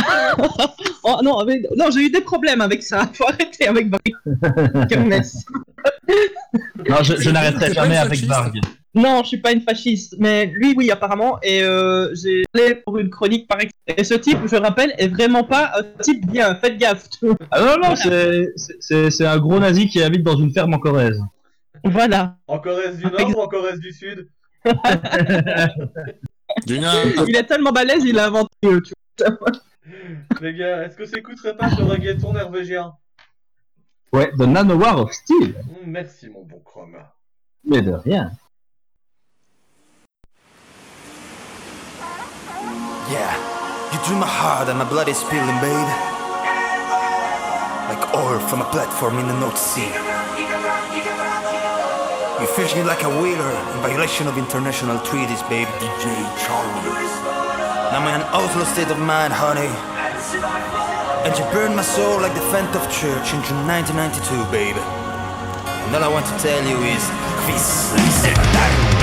Oh non, non j'ai eu des problèmes avec ça. Faut arrêter avec Barry Kermesse. Non, je, n'arrêterai jamais avec fasciste. Non, je suis pas une fasciste, mais lui, oui, apparemment. Et euh, j'ai allé pour une chronique par exemple. Et ce type, je rappelle, est vraiment pas un type bien. Faites gaffe. Ah non, non, c'est- c'est- c'est c'est un gros nazi qui habite dans une ferme en Corrèze. voilà. En Corrèze du Nord ou en Corrèze du Sud? Il est tellement balèze, il a inventé. tu vois. Les gars, est-ce que s'écouterait pas ce reggaeton norvégien Ouais, The Nanowar of Steel. Merci mon bon Chrome. Mais de rien. Yeah, you drew my heart and my blood is spilling, babe. Like oil from a platform in the North Sea. You fish me like a whaler in violation of international treaties, babe. DJ Charlie. Now I'm in an outlaw state of mind, honey. And you burned my soul like the Phantom of Church in June 1992, babe. And all I want to tell you is, Quiz, Hypothermia,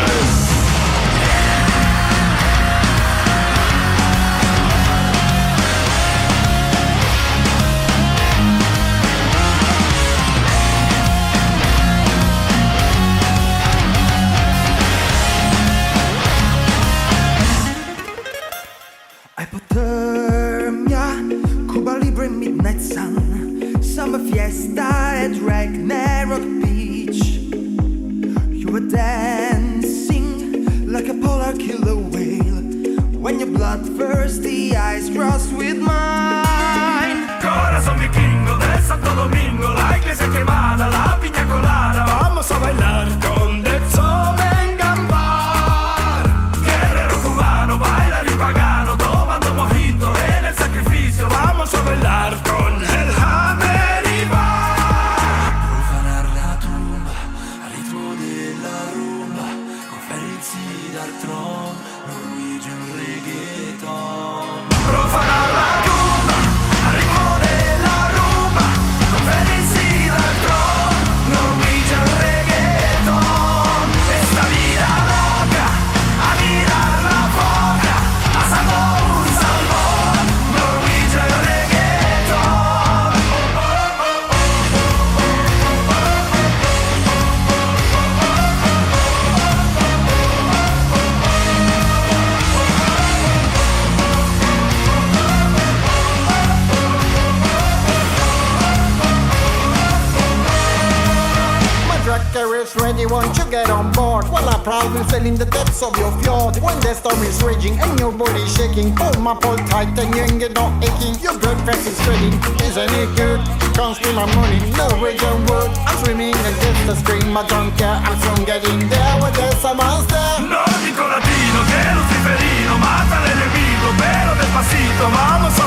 and you ain't get no aching. Your blood pressure is spreading, isn't it good? Can't my money, no region wood. I'm swimming against the stream, I don't care. I'm soon getting there there's a monster. Nórdico latino que luciferino mata al enemigo, pero despacito vamos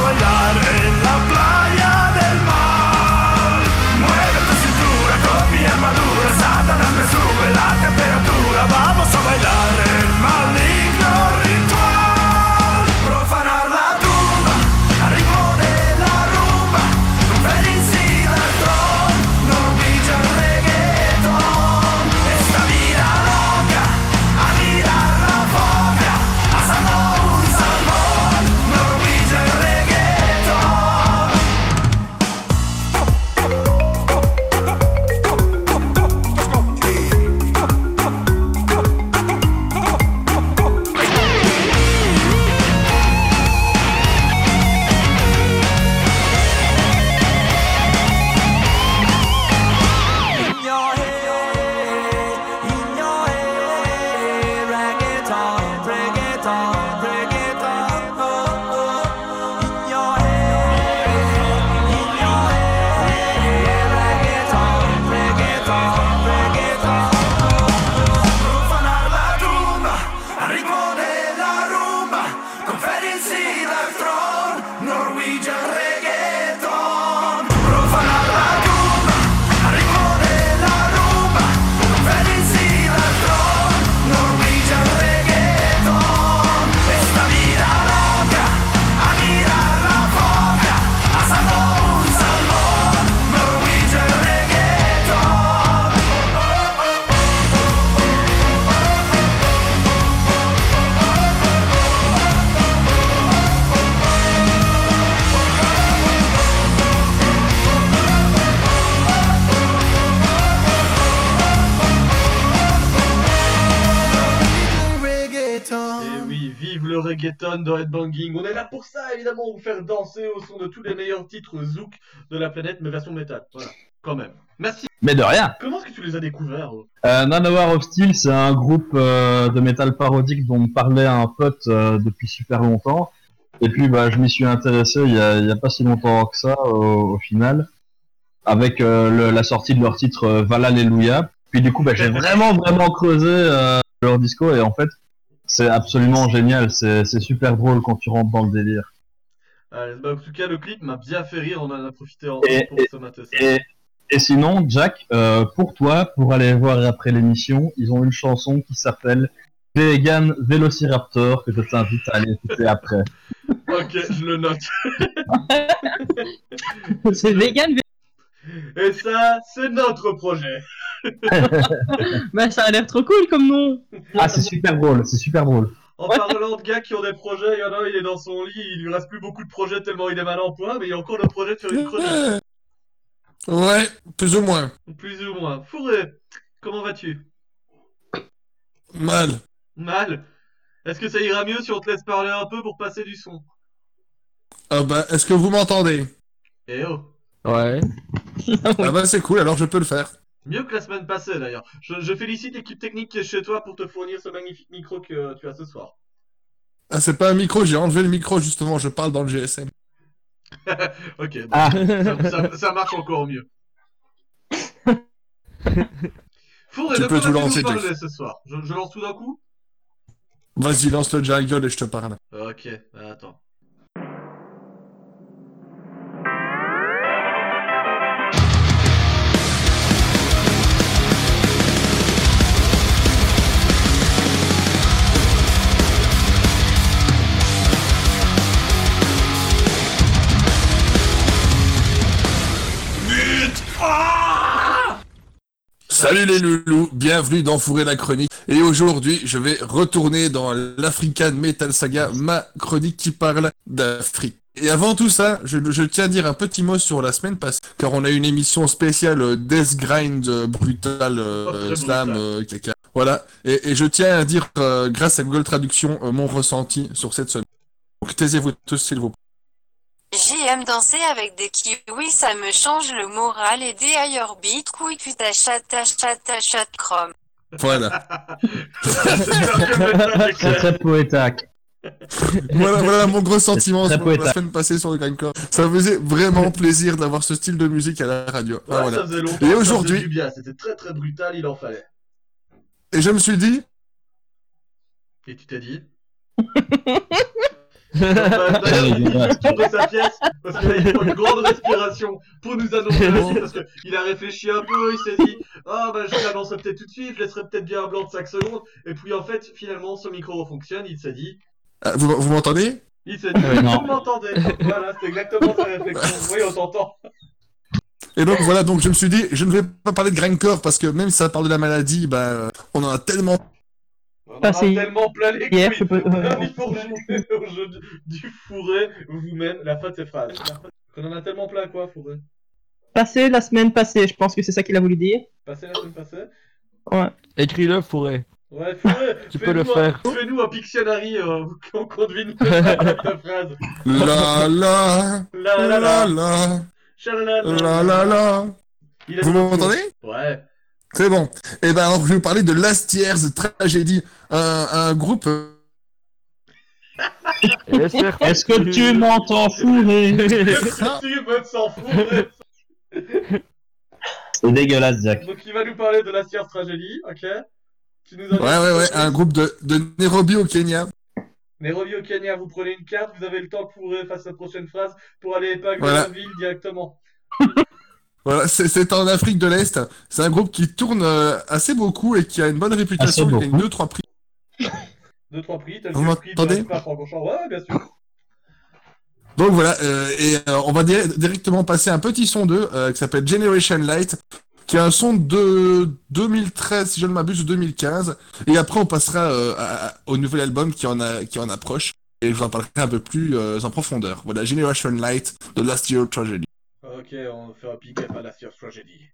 vous faire danser au son de tous les meilleurs titres zouk de la planète, mais version métal. Voilà, quand même. Merci. Mais de rien. Comment est-ce que tu les as découverts oh Euh, Nanowar of Steel, c'est un groupe euh, de métal parodique dont me parlait un pote euh, depuis super longtemps. Et puis bah, je m'y suis intéressé il y, a, il y a pas si longtemps que ça au, au final, avec euh, le- la sortie de leur titre euh, Valhalleluja. Puis du coup bah, j'ai vraiment vraiment creusé euh, leur disco et en fait c'est absolument génial, c'est super drôle quand tu rentres dans le délire. Euh, bah, en tout cas, le clip m'a bien fait rire, on en a profité en Et- pour se mater ça. Et, et sinon, Jack, euh, pour toi, pour aller voir après l'émission, ils ont une chanson qui s'appelle Vegan Velociraptor que je t'invite à aller écouter après. Ok, je le note. C'est vegan, Et ça, c'est notre projet. mais ça a l'air trop cool comme nom. Ah, c'est super drôle, c'est super drôle. En parlant de gars qui ont des projets, il y en a un, il est dans son lit, il lui reste plus beaucoup de projets tellement il est mal en point, mais il y a encore le projet de faire une chronique. Ouais, plus ou moins. Plus ou moins. Fourré, comment vas-tu? Mal. Mal? Est-ce que ça ira mieux si on te laisse parler un peu pour passer du son? Ah bah, est-ce que vous m'entendez? Eh oh Ouais. Ah bah c'est cool, alors je peux le faire. Mieux que la semaine passée d'ailleurs. Je, je félicite l'équipe technique qui est chez toi pour te fournir ce magnifique micro que tu as ce soir. Ah c'est pas un micro, j'ai enlevé le micro justement, je parle dans le GSM. ok, bon, Ah. ça, ça- ça marche encore mieux. Fourré, Tu de peux tout lancer, ce soir? Je, je lance tout d'un coup? Vas-y, lance le jungle et je te parle. Ok, bah, attends. Salut les loulous, bienvenue dans Fourrer la chronique. Et aujourd'hui, je vais retourner dans l'African Metal Saga, ma chronique qui parle d'Afrique. Et avant tout ça, je, je tiens à dire un petit mot sur la semaine passée, car on a une émission spéciale euh, Death Grind euh, Brutal euh, Oh, Slam, euh, caca. Voilà. Et, et je tiens à dire, grâce à Google Traduction, mon ressenti sur cette semaine. Donc taisez-vous tous, s'il vous plaît. J'aime danser avec des kiwis, ça me change le moral et des ailleurs beat, couille, putain, chat, chat, chat, chrome. Voilà. C'est très poétaque. voilà, voilà mon gros sentiment sur très la semaine passée sur le Grindcore. Ça me faisait vraiment plaisir d'avoir ce style de musique à la radio. Ah, voilà. ça faisait longtemps, Et aujourd'hui, c'était très très brutal, il en fallait. et je me suis dit, Et tu t'es dit D'ailleurs, sa pièce parce qu'il a une grande respiration pour nous annoncer la suite parce a réfléchi un peu, il s'est dit Ah bah je l'annoncerai peut-être tout de suite, je laisserai peut-être bien un blanc de 5 secondes. Et puis en fait, finalement, son micro fonctionne, il s'est dit vous, vous m'entendez? Il s'est dit. Vous m'entendez? Voilà, c'est exactement sa réflexion. Oui, on t'entend. Et donc voilà, donc je me suis dit, je ne vais pas parler de Grindcore parce que même si ça parle de la maladie, bah, on en a tellement. On en a Passé tellement plein les hier, couilles. je peux- Il faut jouer au jeu du fourré vous-même la fin de phrases. Qu'on en a tellement plein quoi, fourré Passé la semaine passée, je pense que c'est ça qu'il a voulu dire. Passé la semaine passée Ouais. Écris-le, fourré. Ouais, fourré Tu peux le un- faire. Fais-nous un Pictionary euh, qu'on conduit ta phrase. La la La la la la. la la la Vous dit- m'entendez? Ouais. C'est bon. Et ben alors je vais vous parler de Last Year's Tragedy, un, un groupe. euh, Est-ce que tu m'entends fourré tu veux s'en fourrer C'est dégueulasse, Jack. Donc il va nous parler de la Sierra Tragédie, ok? Tu nous Ouais ouais ouais, un groupe de, de Nairobi au Kenya. Nairobi au Kenya, vous prenez une carte, vous avez le temps pour euh, face à la prochaine phrase pour aller épingler Voilà. la ville directement. Voilà, c'est- en Afrique de l'Est. C'est un groupe qui tourne euh, assez beaucoup et qui a une bonne réputation. Il gagne beaucoup. deux, trois prix. Deux, trois prix, t'as Vous le prix de Ouais, bien sûr. Donc voilà, euh, et euh, on va di- directement passer un petit son d'eux euh, qui s'appelle Generation Light, qui est un son de 2013, si je ne m'abuse, ou 2015. Et après, on passera euh, à- au nouvel album qui en, a, qui en approche. Et je vous en parlerai un peu plus euh, en profondeur. Voilà, Generation Light de Last Year Tragedy. Ok, on fait un pick up à la Tragedy.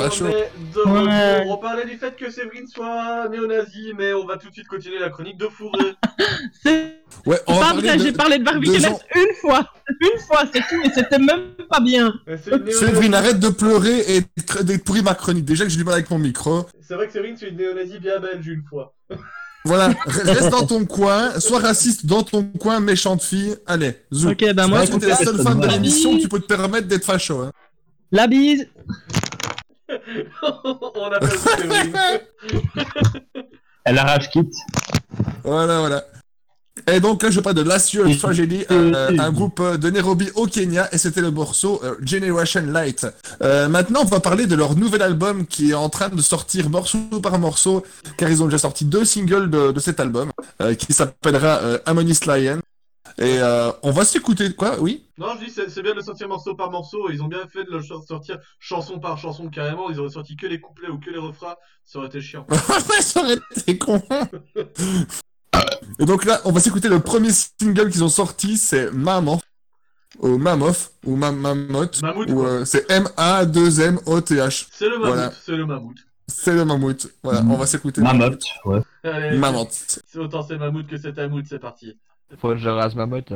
Est de Ouais. On parlait du fait que Séverine soit néo-nazi, mais on va tout de suite continuer la chronique de Fourré. C'est Ouais, on va pas vrai, de- j'ai parlé de Barbie de gens- une fois. Une fois, c'est tout, et c'était même pas bien. Séverine, arrête de pleurer et de pourrir ma chronique. Déjà que j'ai du mal avec mon micro. C'est vrai que Séverine, c'est une néo-nazie bien belge une fois. Voilà, re- reste dans ton coin, sois raciste dans ton coin, méchante fille. Allez, zou. Ok, bah moi, Ouais, je t'es la seule femme de l'émission, tu peux te permettre d'être facho. Hein. la bise. On appelle ça. Elle arrache quitte. Voilà, voilà. Et donc là, je parle de Lassure Tragedy, euh, un groupe euh, de Nairobi au Kenya, et c'était le morceau euh, Generation Light. Euh, maintenant, on va parler de leur nouvel album qui est en train de sortir morceau par morceau, car ils ont déjà sorti deux singles de, de cet album, euh, qui s'appellera euh, Ammonist Lion. Et euh, on va s'écouter, quoi, oui? Non, je dis, c'est c'est bien de sortir morceau par morceau. Ils ont bien fait de le sortir chanson par chanson carrément. Ils auraient sorti que les couplets ou que les refrains. Ça aurait été chiant. Ça aurait été con. Et donc là, on va s'écouter le premier single qu'ils ont sorti, c'est Mamoth, ou Mamoth, ou Ma- Mamoth, Mammouth, ou euh, c'est M-A-2-M-O-T-H. C'est le mammouth. Voilà. C'est le mammouth. C'est le mammouth. Voilà, on va s'écouter. Mamotte, ouais. Allez, Mamoth. c'est autant c'est mammouth que c'est mammouth. C'est parti. Faut que je rase ma motte.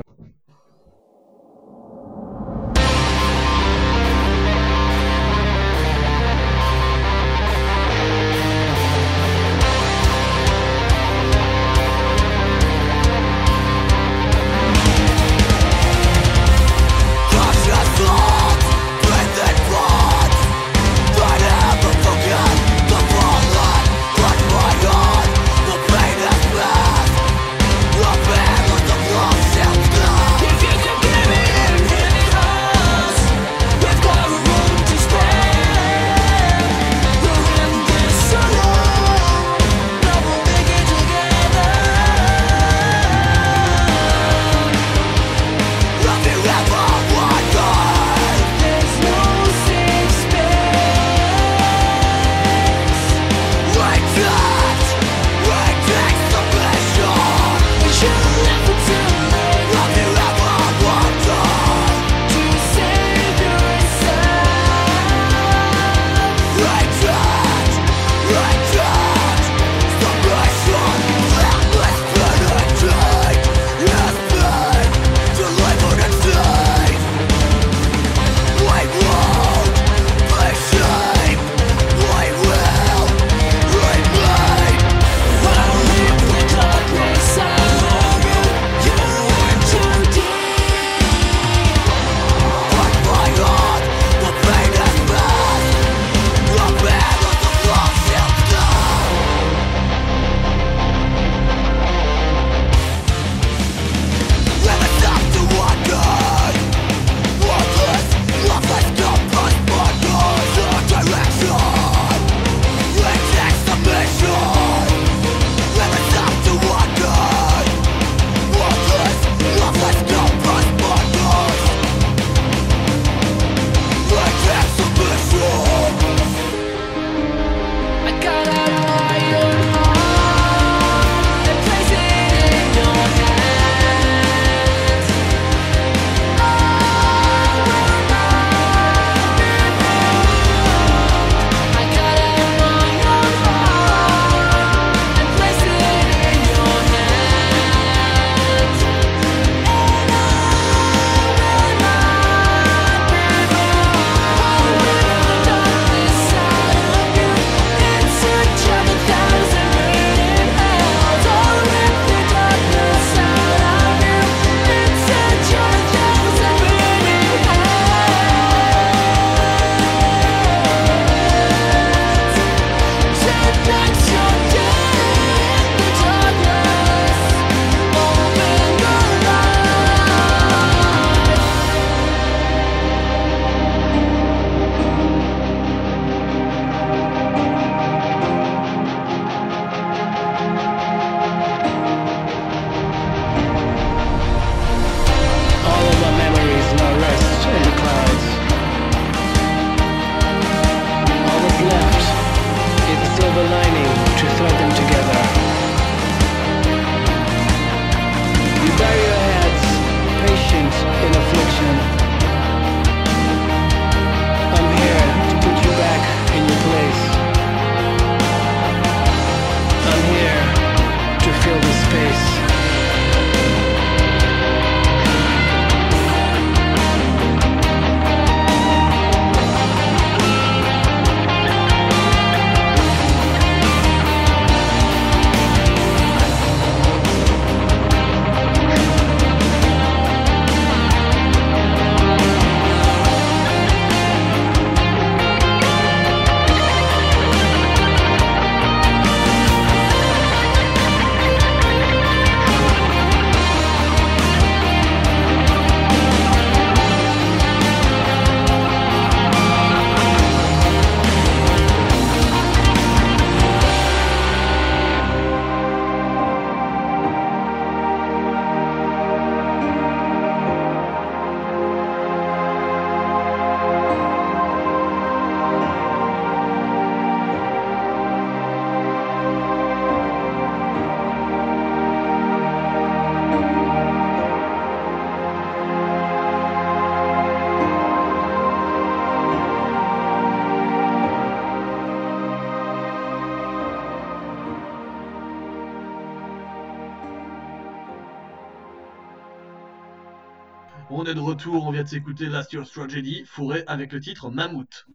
De retour, on vient de s'écouter Last Year's Tragedy, fourré avec le titre Mammouth.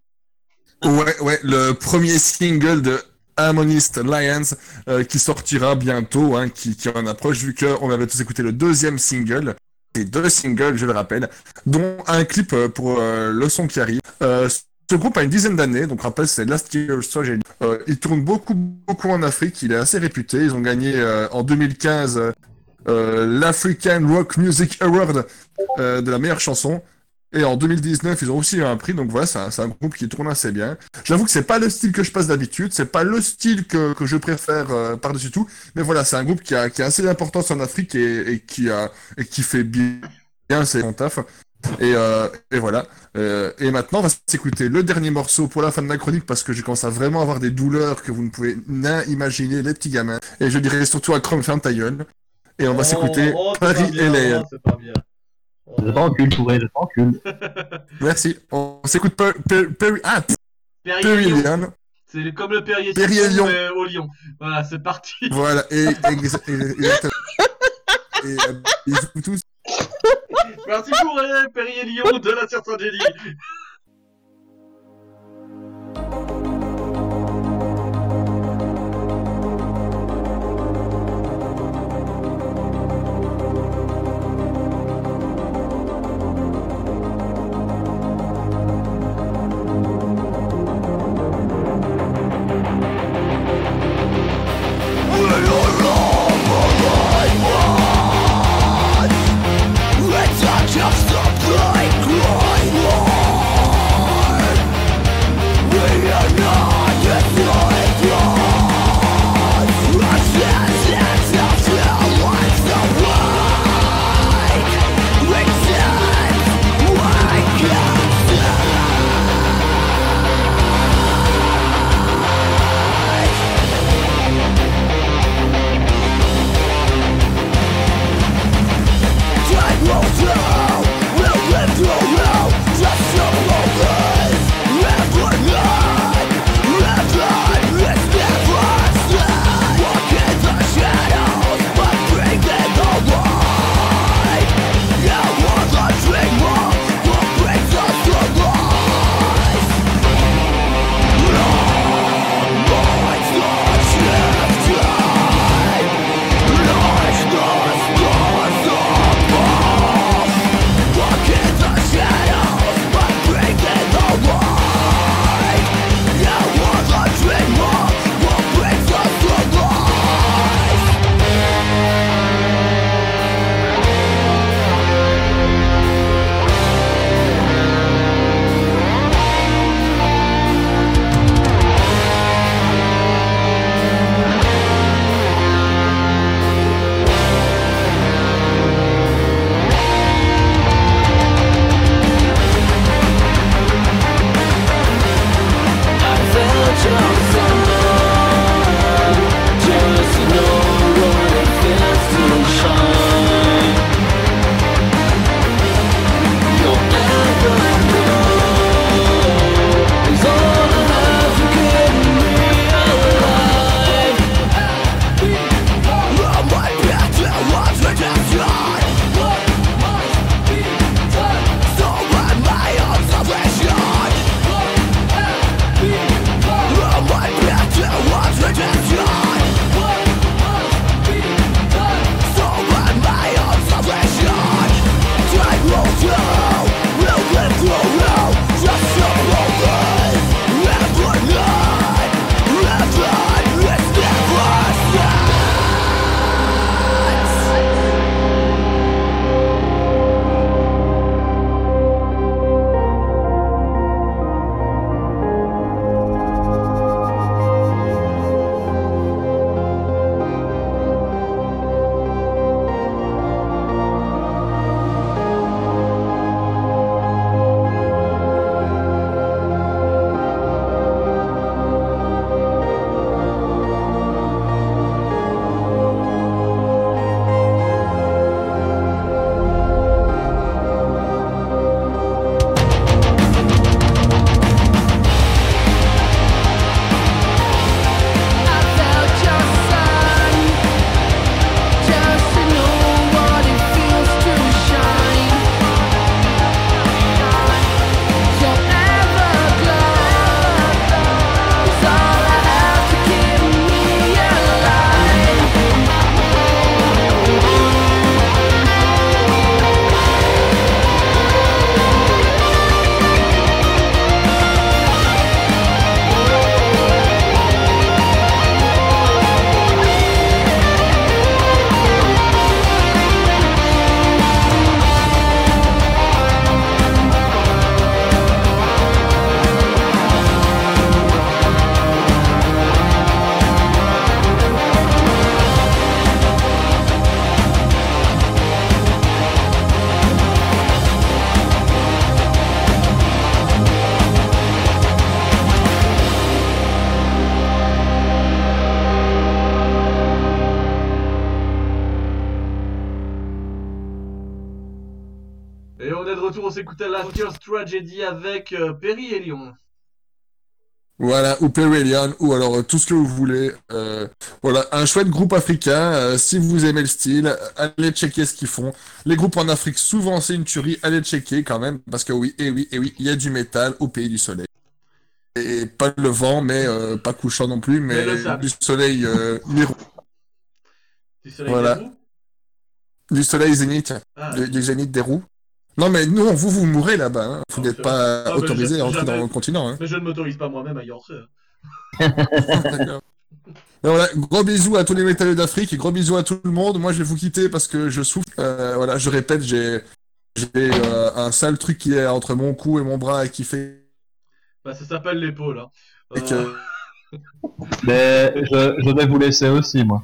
Ouais, ouais, le premier single de Harmonist Lions euh, qui sortira bientôt, hein, qui, qui en approche, vu qu'on avait tous écouté le deuxième single. Et deux singles, je le rappelle, dont un clip euh, pour euh, le son qui arrive. Euh, ce groupe a une dizaine d'années, donc rappelle c'est Last Year's Tragedy. Il tourne beaucoup, beaucoup en Afrique, il est assez réputé. Ils ont gagné en 2015 euh, euh, l'African Rock Music Award euh, de la meilleure chanson. Et en 2019, ils ont aussi eu un prix, donc voilà, c'est un, groupe qui tourne assez bien. J'avoue que c'est pas le style que je passe d'habitude, c'est pas le style que, que je préfère euh, par-dessus tout, mais voilà, c'est un groupe qui a, qui a assez d'importance en Afrique et, et qui a, et qui fait bien, bien ses son taf. Et, euh, et voilà. Euh, et maintenant, on va s'écouter le dernier morceau pour la fin de la chronique parce que je commence à vraiment avoir des douleurs que vous ne pouvez nain imaginer, les petits gamins. Et je dirais surtout à Chrome, ferme. Et on va s'écouter Oh, Paris bien, LA. oh, c'est pas bien. Je t'encule, Touré, je t'encule. Merci. On s'écoute Per- Per- Per- ah, Perry Lyon. Lyon. C'est comme le Perrier Perrier Lyon. mais au Lyon. Voilà, c'est parti. Voilà. Et, et- exactement. Et, euh, tous. Merci pour euh, Perrier Lyon de la Sœur Tragedy. First Tragedy avec euh, Perry et Lyon. Voilà, ou Perillion, ou alors euh, tout ce que vous voulez. Euh, voilà, un chouette groupe africain. euh, si vous aimez le style, allez checker ce qu'ils font. Les groupes en Afrique, souvent c'est une tuerie. Allez checker quand même, parce que oui, et oui, et oui, il y a du métal au pays du soleil. Et pas le vent, mais euh, pas couchant non plus, mais du soleil mi- Du soleil Voilà. des du soleil zénith, Ah. du, du zénith des roues. Non mais non, vous vous mourrez là-bas. hein. Vous n'êtes pas autorisé à entrer jamais- dans le continent. Hein. Mais je ne m'autorise pas moi-même à y entrer. D'accord. Et voilà, gros bisous à tous les métalleux d'Afrique et gros bisous à tout le monde. Moi, je vais vous quitter parce que je souffre. Euh, voilà, je répète, j'ai euh, un sale truc qui est entre mon cou et mon bras et qui fait Bah, ça s'appelle l'épaule. Hein. que- Euh, Mais je, je vais vous laisser aussi, moi.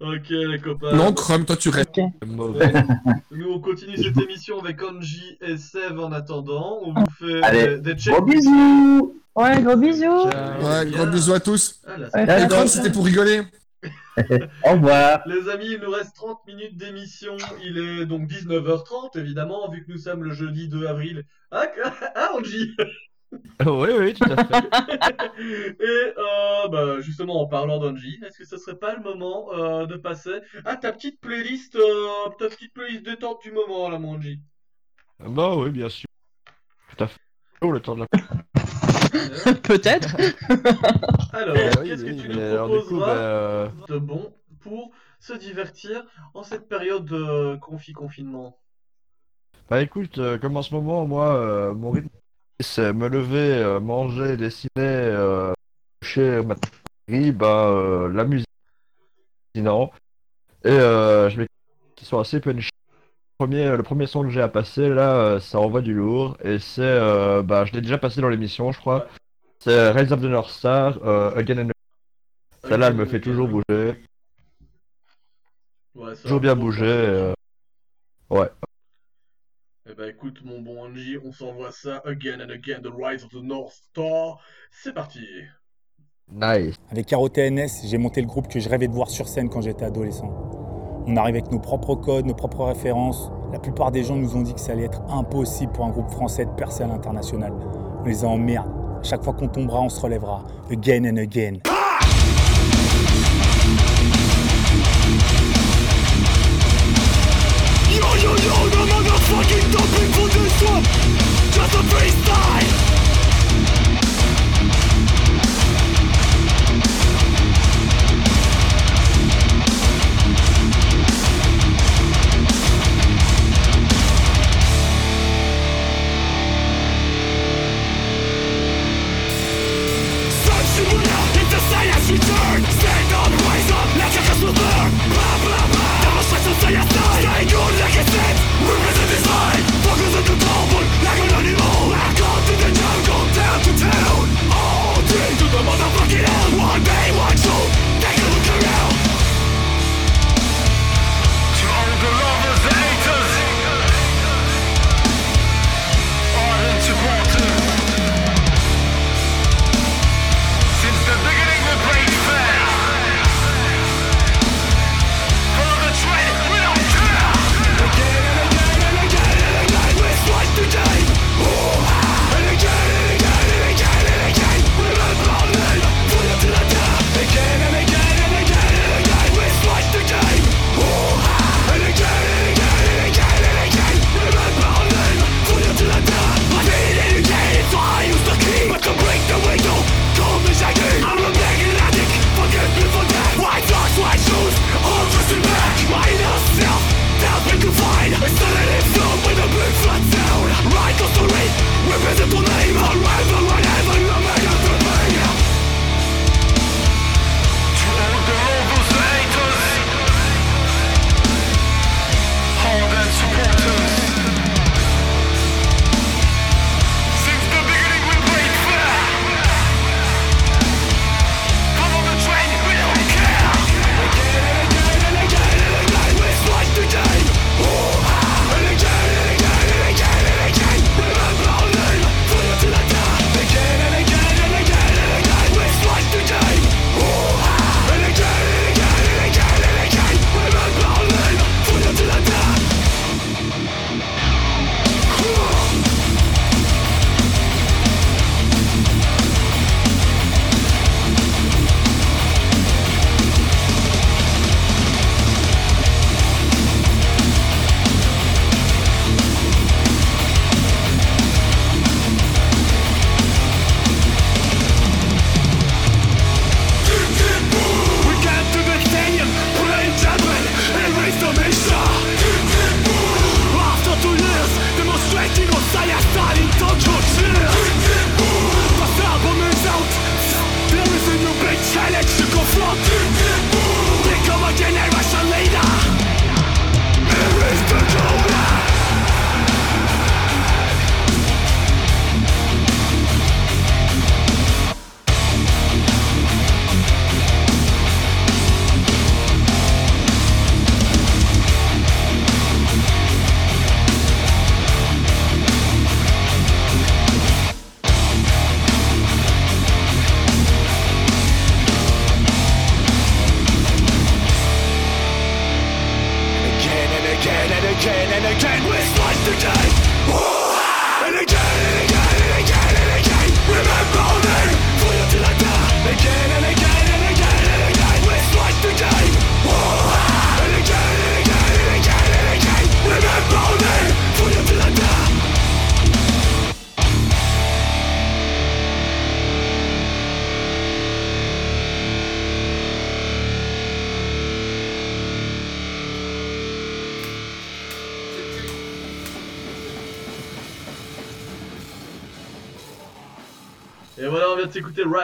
Ok, les copains. Non, Chrome, toi tu restes. Nous, on continue cette émission avec Angie et Sev en attendant. On vous fait Allez, des, checks. gros bisous Ouais, gros bisous. Ouais, gros bisous à tous. Ah, là, Ouais, c'est- Et d'accord. Chrome, c'était pour rigoler. Au revoir. Les amis, il nous reste 30 minutes d'émission. Il est donc 19h30, évidemment, vu que nous sommes le jeudi 2 avril. Ah, ah Angie oui, oui, tout à fait. Et euh, bah, justement, en parlant d'Angie, est-ce que ce serait pas le moment euh, de passer à ta petite playlist, euh, ta petite playlist détente du moment, là, mon Angie? Bah oui, bien sûr. Tout à fait. Oh, le temps de la... Peut-être. Alors, oui, qu'est-ce que oui, tu nous alors, du coup, proposeras bah, euh, de bon pour se divertir en cette période de confi-confinement? Bah écoute, euh, comme en ce moment, moi, euh, mon rythme, c'est me lever, euh, manger, dessiner, euh, coucher, ma série, bah, euh, la musique, sinon. Et je mets qui sont assez punchy. Le premier, le premier son que j'ai à passer, là, ça envoie du lourd. Et c'est, bah, je l'ai déjà passé dans l'émission, je crois. C'est Rise of the North Star, Again and Again. Celle-là, elle me fait toujours bouger. Ouais, Toujours bien bouger. euh, Ouais. Eh ben écoute mon bon Angie, on s'envoie ça again and again, The Rise of the North Star. C'est parti Nice. Avec Caro TNS, j'ai monté le groupe que je rêvais de voir sur scène quand j'étais adolescent. On arrive avec nos propres codes, nos propres références. La plupart des gens nous ont dit que ça allait être impossible pour un groupe français de percer à l'international. On les a emmerde. À chaque fois qu'on tombera, on se relèvera. Again and again. Yo yo yo, motherfucking dumping for this one. Just a freestyle.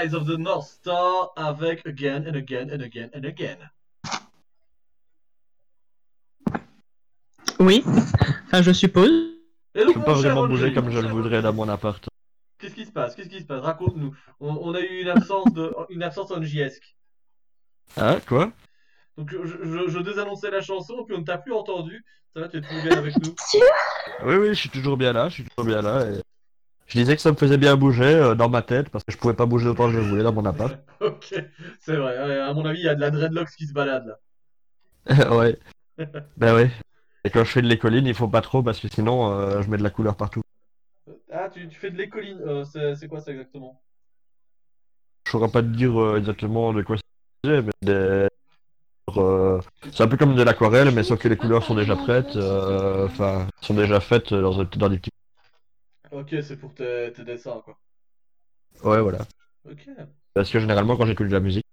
Rise of the North Star avec Again and Again and Again and Again. Oui. Enfin, je suppose. Et Je donc, peux mon pas vraiment bouger comme je le voudrais dans mon appart. Qu'est-ce qui se passe? Qu'est-ce qui se passe? Raconte-nous. On, on a eu une absence de, une absence NJesque. Hein, quoi? Donc je, je, je désannonçais la chanson, puis on ne t'a plus entendu. Ça va, tu es toujours bien avec nous? Oui, oui, je suis toujours bien là, je suis toujours bien là. Et... Je disais que ça me faisait bien bouger euh, dans ma tête parce que je pouvais pas bouger autant que je voulais dans mon appart. Ok, c'est vrai. ouais, À mon avis, il y a de la dreadlocks qui se balade là. ouais. Ben ouais. Et quand je fais de l'écoline, il faut pas trop parce que sinon euh, je mets de la couleur partout. Ah, tu, tu fais de l'écoline. Euh, c'est quoi ça exactement? Je saurais pas te dire euh, exactement de quoi c'est, mais des... euh, c'est un peu comme de l'aquarelle, mais sauf que les couleurs sont déjà prêtes, euh, enfin, sont déjà faites dans des petits. Ok, c'est pour tes, tes dessins quoi. Ouais, voilà. Ok. Parce que généralement, quand j'écoute de la musique,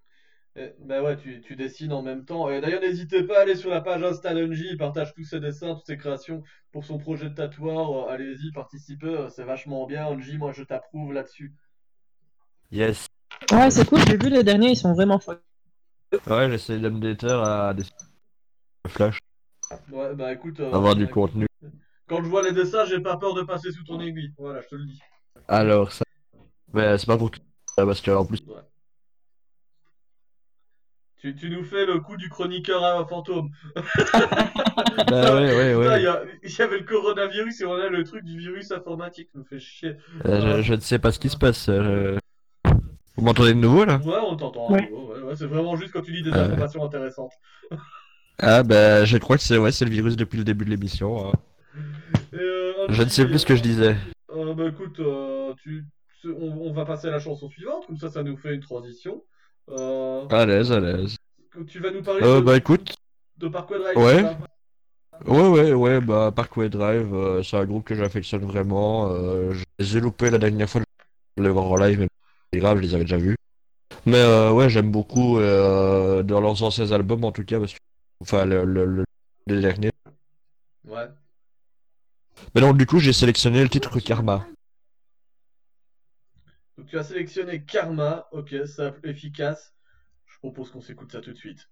Eh, bah ouais, tu, tu dessines en même temps. Et d'ailleurs, n'hésitez pas à aller sur la page Insta d'Unji, il partage tous ses dessins, toutes ses créations pour son projet de tatoueur. Euh, Allez-y, participez, euh, c'est vachement bien. Unji, moi je t'approuve là-dessus. yes. Ouais, c'est cool, j'ai vu les derniers, ils sont vraiment chouettes. Ouais, j'essaie de me à des flash, Ouais, bah écoute. euh, avoir du ouais, contenu. Quand je vois les dessins, j'ai pas peur de passer sous ton aiguille. Voilà, je te le dis. Alors, ça. Mais c'est pas pour tout. Parce que en plus. Tu, tu nous fais le coup du chroniqueur à fantôme. Bah ouais, ouais, ouais. Il y, avait le coronavirus et on a le truc du virus informatique. Ça me fait chier. Euh, je, je ne sais pas ce qui se passe. euh, Vous m'entendez de nouveau là? Ouais, on t'entend. Ouais. Ouais, ouais, ouais, c'est vraiment juste quand tu dis des Euh. informations intéressantes. Ah bah je crois que c'est ouais, c'est le virus depuis le début de l'émission. hein. Euh, Je ne sais plus ce que je disais. Euh, bah écoute, euh, tu, on, on va passer à la chanson suivante, comme ça, ça nous fait une transition. À l'aise, à l'aise. tu vas nous parler de, bah écoute, de Parkway Drive. ouais. ouais, ouais, ouais, bah Parkway Drive, euh, c'est un groupe que j'affectionne vraiment. Euh, je les ai loupés la dernière fois, je les voir en live, mais c'est grave, je les avais déjà vus. Mais euh, ouais, j'aime beaucoup dans leurs anciens albums en tout cas, parce que, enfin, le, le, le, les derniers. Ouais. Mais donc, du coup, j'ai sélectionné le titre Karma. Donc tu as sélectionné Karma, ok, simple, efficace. Je propose qu'on s'écoute ça tout de suite.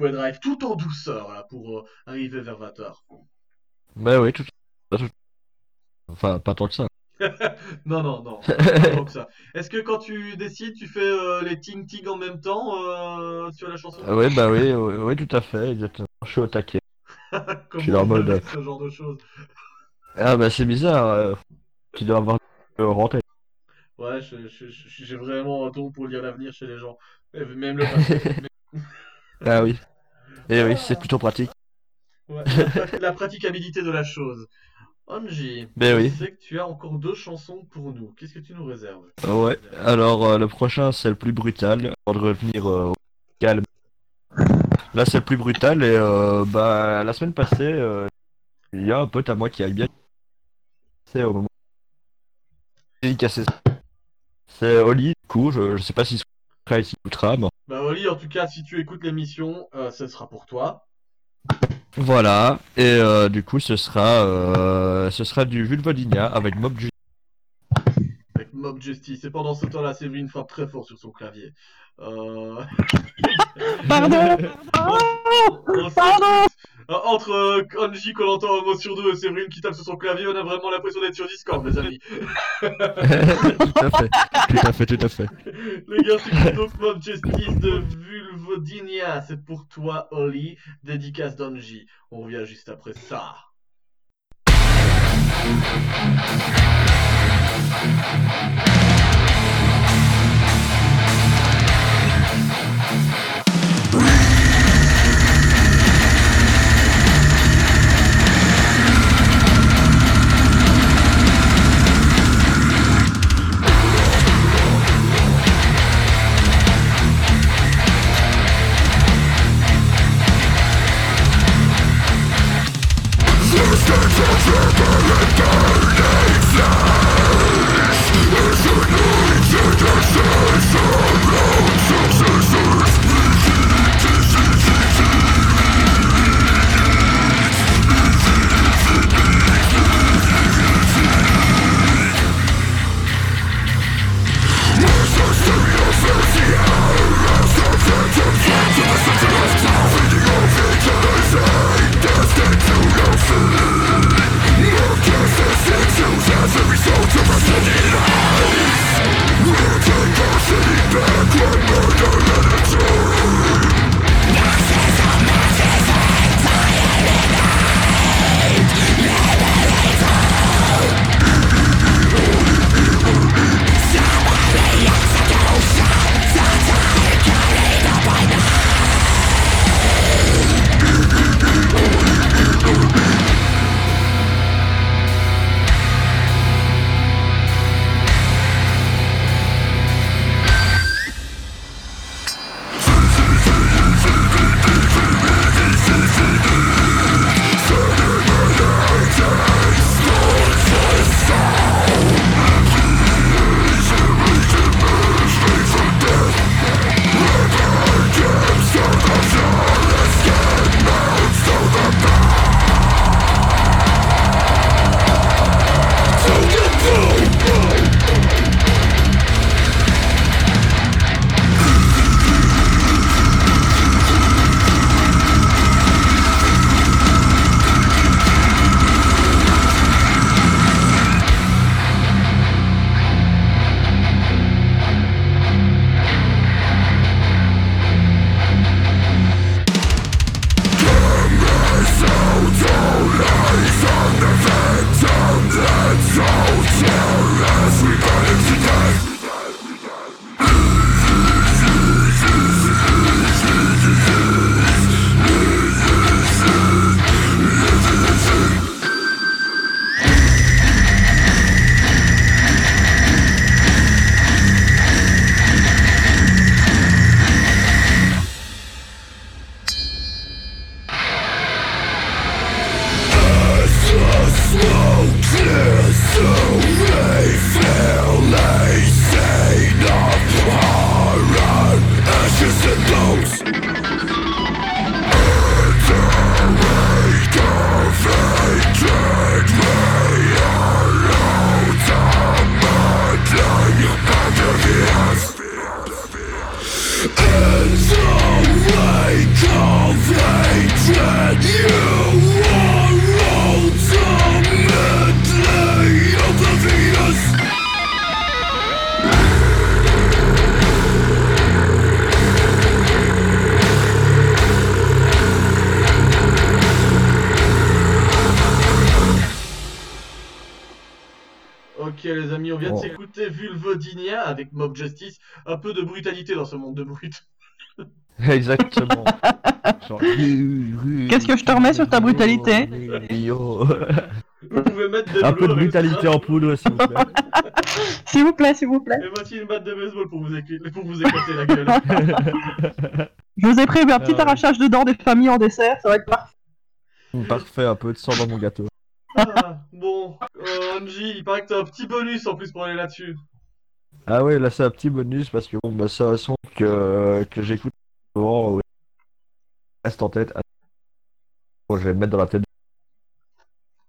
Parkway Drive, tout en douceur, là, pour euh, arriver vers 20h. Bah oui, tout, tout- Enfin, pas tant que ça. non, non, non. Est-ce que quand tu décides, tu fais euh, les ting ting en même temps euh, sur la chanson? Ah ouais, bah oui, oui, oui, tout à fait, exactement. Je suis au taquet. Je suis en mode. ce genre de choses? Ah bah c'est bizarre, euh, tu dois avoir euh, rentré. Ouais, j'ai vraiment un don pour lire l'avenir chez les gens. Même le passé. Mais- Ah oui. Et oui, c'est plutôt pratique. Ouais, la, pra- la praticabilité de la chose. Angie, Ben je oui. sais que tu as encore deux chansons pour nous. Qu'est-ce que tu nous réserves? Ouais, alors euh, le prochain c'est le plus brutal, de revenir euh, au calme. Là c'est le plus brutal et euh, bah la semaine passée, euh, il y a un pote à moi qui a bien c'est au moment dédicacé. C'est Oli, du coup, je, je sais pas si il mais Bah Oli, en tout cas, si tu écoutes l'émission, euh, ce sera pour toi. voilà. Et euh, du coup ce sera euh, ce sera du Vulvodinia avec Mob Ju- Avec Mob Justice. Et pendant ce temps-là, Séverine frappe très fort sur son clavier. Euh... Pardon On s'écoute. Euh, Entre euh, Angie Kolantan un mot sur deux et Séverine qui tape sur son clavier, on a vraiment l'impression d'être sur Discord, mes amis. tout à fait, tout à fait, tout à fait. Les gars, c'est donc Mob Justice de Vulvodinia. C'est pour toi, Oli. Dédicace d'Angie. On revient juste après ça. Dans ce monde de brut. Exactement. Qu'est-ce que je te remets sur ta brutalité Yo. Vous pouvez mettre des Un peu de brutalité en poudre, s'il vous plaît. S'il vous plaît, s'il vous plaît. Et voici une batte de baseball pour vous, éclater, pour vous éclater la gueule. Je vous ai prévu un petit ouais. arrachage de dents des familles en dessert, ça va être parfait. Parfait, un peu de sang dans mon gâteau. Ah, bon, euh, Angie, il paraît que t'as un petit bonus en plus pour aller là-dessus. Ah ouais, là c'est un petit bonus parce que bon, bah, c'est un son que, que j'écoute souvent. ouais. Reste en tête. Bon, je vais le mettre dans la tête.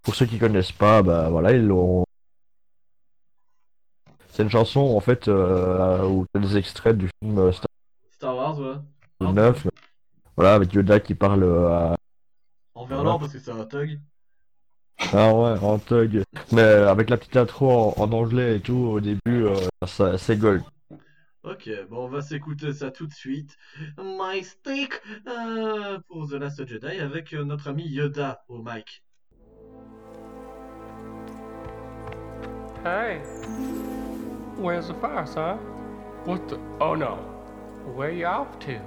Pour ceux qui connaissent pas, bah voilà, ils l'ont. C'est une chanson en fait euh, où t'as des extraits du film euh, Star Star Wars, ouais. Wars 9. Voilà, avec Yoda qui parle euh, à. En verlan parce que c'est un thug. Ah ouais, en thug. Mais avec la petite intro en, en anglais et tout au début, euh, c'est gold. Ok, bon, on va s'écouter ça tout de suite. My Stick euh, pour The Last Jedi avec euh, notre ami Yoda au mic. Hey, where's the fire, son? What the? Oh no. Where you off to?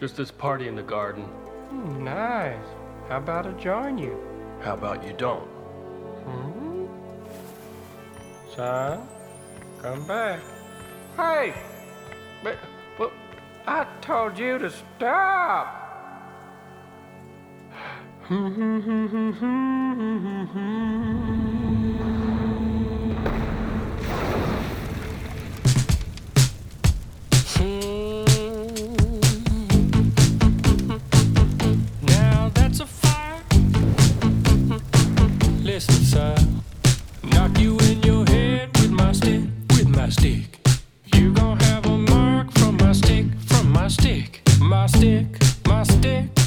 Just this party in the garden. Hmm, nice. How about I join you? How about you don't? Hmm? Son, come back. Hey! But, well, I told you to stop! my stick, with my stick. You gon' have a mark from my stick, from my stick, my stick, my stick.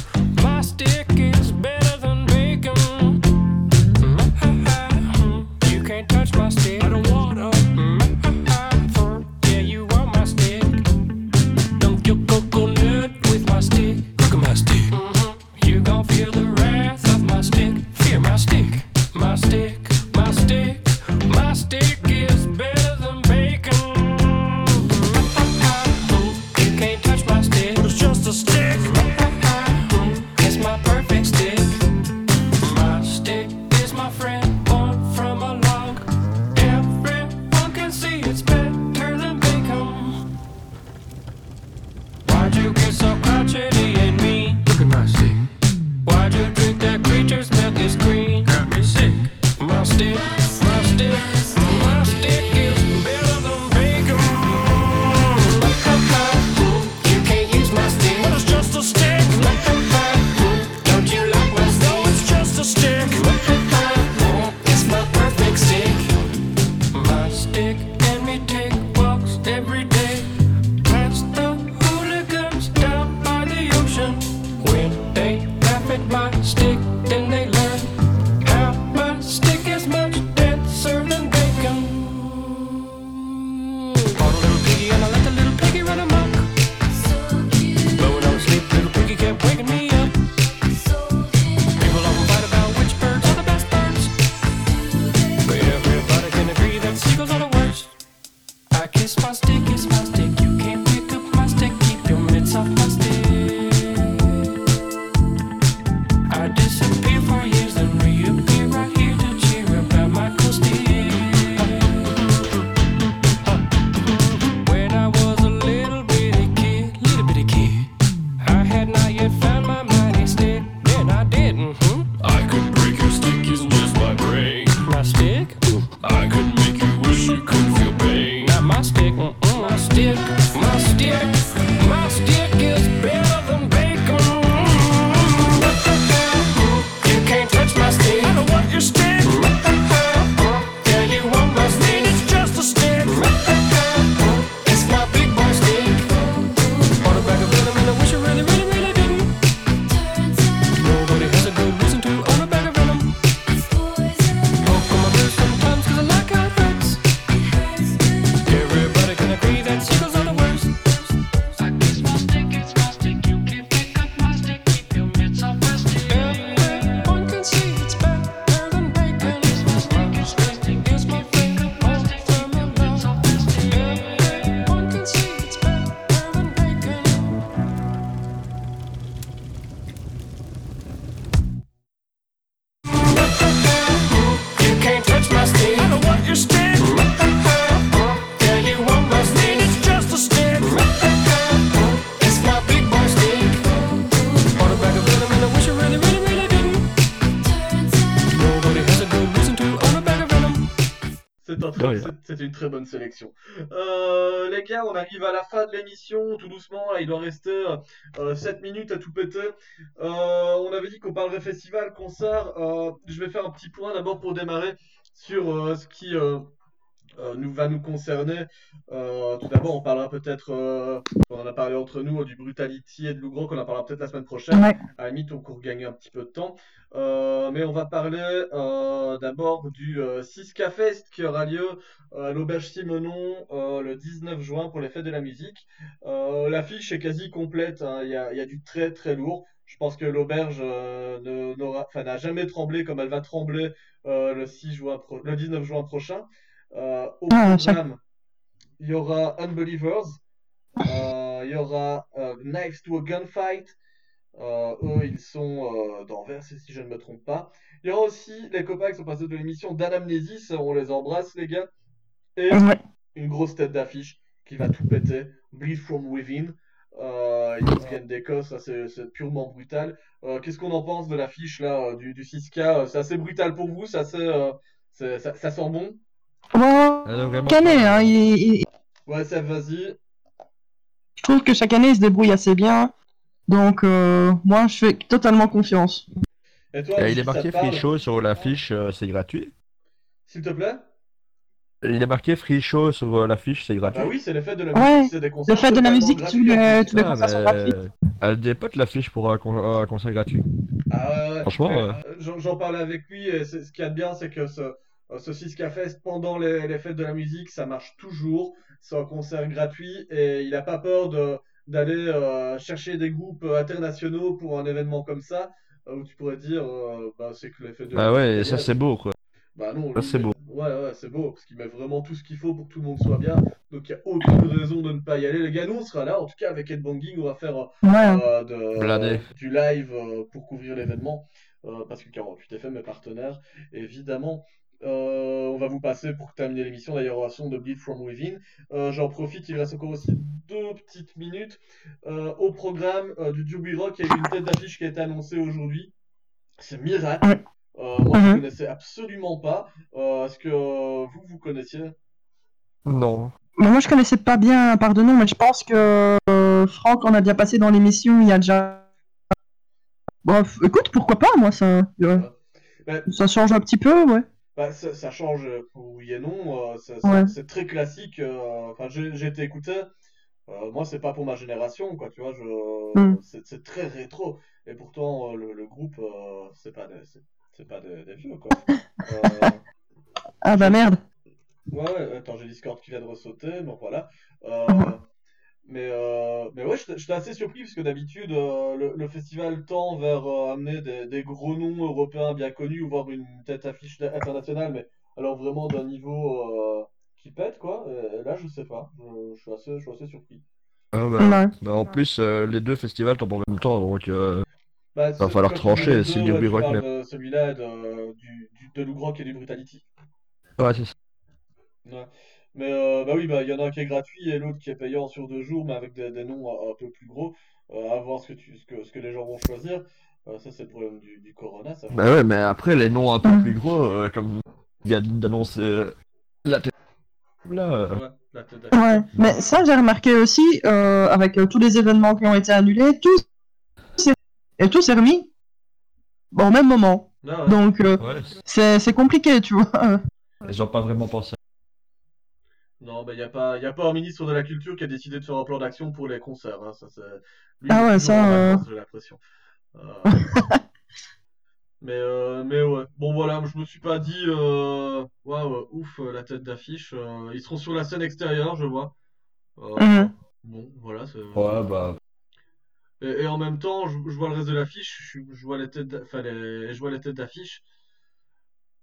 Bonne sélection. Euh, les gars, on arrive à la fin de l'émission, tout doucement. Il doit rester euh, 7 minutes à tout péter. Euh, on avait dit qu'on parlerait festival, concert. Euh, je vais faire un petit point d'abord pour démarrer sur euh, ce qui euh, nous va nous concerner. Euh, tout d'abord, on parlera peut-être, euh, on en a parlé entre nous, du Brutality et de Lougron, qu'on en parlera peut-être la semaine prochaine. Ouais. À la limite, on court gagner un petit peu de temps. Mais on va parler d'abord du euh, Siska Fest qui aura lieu à l'Auberge Simonon le 19 juin pour les fêtes de la musique. L'affiche est quasi complète, hein. Il y a, il y a du très très lourd. Je pense que l'auberge euh, n'a jamais tremblé comme elle va trembler euh, le 6 juin pro- le 19 juin prochain. Euh, au Ah, programme, il y aura Unbelievers, euh, il y aura euh, Knives to a Gunfight. Euh, eux, ils sont euh, d'Anvers, si je ne me trompe pas. Il y aura aussi les copains qui sont passés de l'émission d'Anamnésis, on les embrasse, les gars. Et Ouais. une grosse tête d'affiche qui va tout péter, Bleed from Within. Euh, ils viennent d'Écosse, ça c'est c'est purement brutal. Euh, Qu'est-ce qu'on en pense de l'affiche là du, du 6K? C'est assez brutal pour vous, euh, c'est- ça, ça sent bon? Bon, Elle est vraiment chaque année, hein, il- il- Ouais, ça vas-y. je trouve que chaque année il se débrouille assez bien. Donc, euh, moi, je fais totalement confiance. Et toi, Et il est ça marqué te parle free show sur l'affiche, euh, c'est gratuit. S'il te plaît? Il est marqué free show sur euh, l'affiche, c'est gratuit. Bah oui, c'est les fêtes de la Ouais, musique, c'est des concerts le fait de la totalement musique, gratuits, tous en les, plus. tous les Ah, concerts sont mais, gratuits. euh, Elle dépote l'affiche pour un, con- un concert gratuit. Ah ouais, ouais. Franchement, euh, J'en j'en parlais avec lui et c'est- ce qu'il y a de bien, c'est que ce, ce 6K Fest, pendant les, les fêtes de la musique, ça marche toujours. C'est un concert gratuit et il n'a pas peur de d'aller euh, chercher des groupes internationaux pour un événement comme ça, euh, où tu pourrais dire, euh, bah, c'est que les fêtes de la Bah musique, ouais, c'est ça c'est beau quoi. Bah non, Ça, c'est beau. Ouais, ouais, c'est beau, parce qu'il met vraiment tout ce qu'il faut pour que tout le monde soit bien. Donc il n'y a aucune raison de ne pas y aller. Les gars, nous, on sera là. En tout cas, avec Headbanging, on va faire euh, Ouais. euh, de- du live euh, pour couvrir l'événement. euh, parce que 48FM est partenaire, évidemment. Euh, on va vous passer pour terminer l'émission d'ailleurs un son de Bleed From Within. Euh, J'en profite, il reste encore aussi deux petites minutes. Euh, au programme euh, du Duby Rock, il y a eu une tête d'affiche qui a été annoncée aujourd'hui. C'est Miracle. Euh, moi, je Mhm. connaissais absolument pas. Euh, Est-ce que euh, vous, vous connaissiez? Non. Mais moi, je connaissais pas bien par de nom, mais je pense que euh, Franck en a déjà passé dans l'émission il y a déjà. Bon, écoute, pourquoi pas, moi, ça, Bah, ça change un petit peu, ouais. Bah, ça, ça change euh, oui et non. euh, Ouais. C'est très classique. euh, Enfin, j'ai été écouté. euh, moi, c'est pas pour ma génération, quoi. Tu vois, je... Mm. c'est très rétro. Et pourtant, le, le groupe, euh, c'est pas des, c'est- c'est pas des, des vieux, quoi. Euh, Ah bah merde. Ouais, ouais, attends, j'ai Discord qui vient de ressauter, donc voilà. Mais, euh, mais ouais, j'étais assez surpris parce que d'habitude, euh, le, le festival tend vers euh, amener des, des gros noms européens bien connus ou voir une tête affiche internationale, mais alors vraiment d'un niveau euh, qui pète, quoi. Et là, je sais pas, je, je suis assez, je suis assez surpris. Ah, bah, Ouais. bah, en plus, euh, les deux festivals tombent en même temps, donc euh, Bah, va falloir trancher si du Rock de celui-là de, du, du, de Lou Rock et du Brutality. Ouais, c'est ça. Ouais. Mais euh, bah oui, bah il y en a un qui est gratuit et l'autre qui est payant sur deux jours, mais avec des, des noms un, un peu plus gros. Euh, à voir ce que, tu, ce, que, ce que les gens vont choisir. Euh, ça, c'est le problème du, du Corona. Ça Bah ouais, mais après, les noms un peu plus gros, euh, comme il y a d'annoncer euh, la tête. Là, euh, Ouais, la tête. Ouais, mais ça j'ai remarqué aussi euh, avec euh, tous les événements qui ont été annulés, tout s'est- et tout s'est remis au même moment. Ah ouais. Donc euh, ouais, c'est c'est compliqué, tu vois. ils ont pas vraiment pensé. Non, bah il n'y a, pas- y a pas un ministre de la Culture qui a décidé de faire un plan d'action pour les concerts. Hein. Ça. Lui, Ah ouais, ça, euh. j'ai l'impression. Euh, mais, euh, mais ouais. Bon, voilà, je me suis pas dit, waouh, ouf, la tête d'affiche. euh, ils seront sur la scène extérieure, je vois. Euh, Mhm. Bon, voilà. Ouais, bah. Et, et en même temps, je, je vois le reste de l'affiche, je, je vois les têtes, d'a- enfin, les, je vois les têtes d'affiche.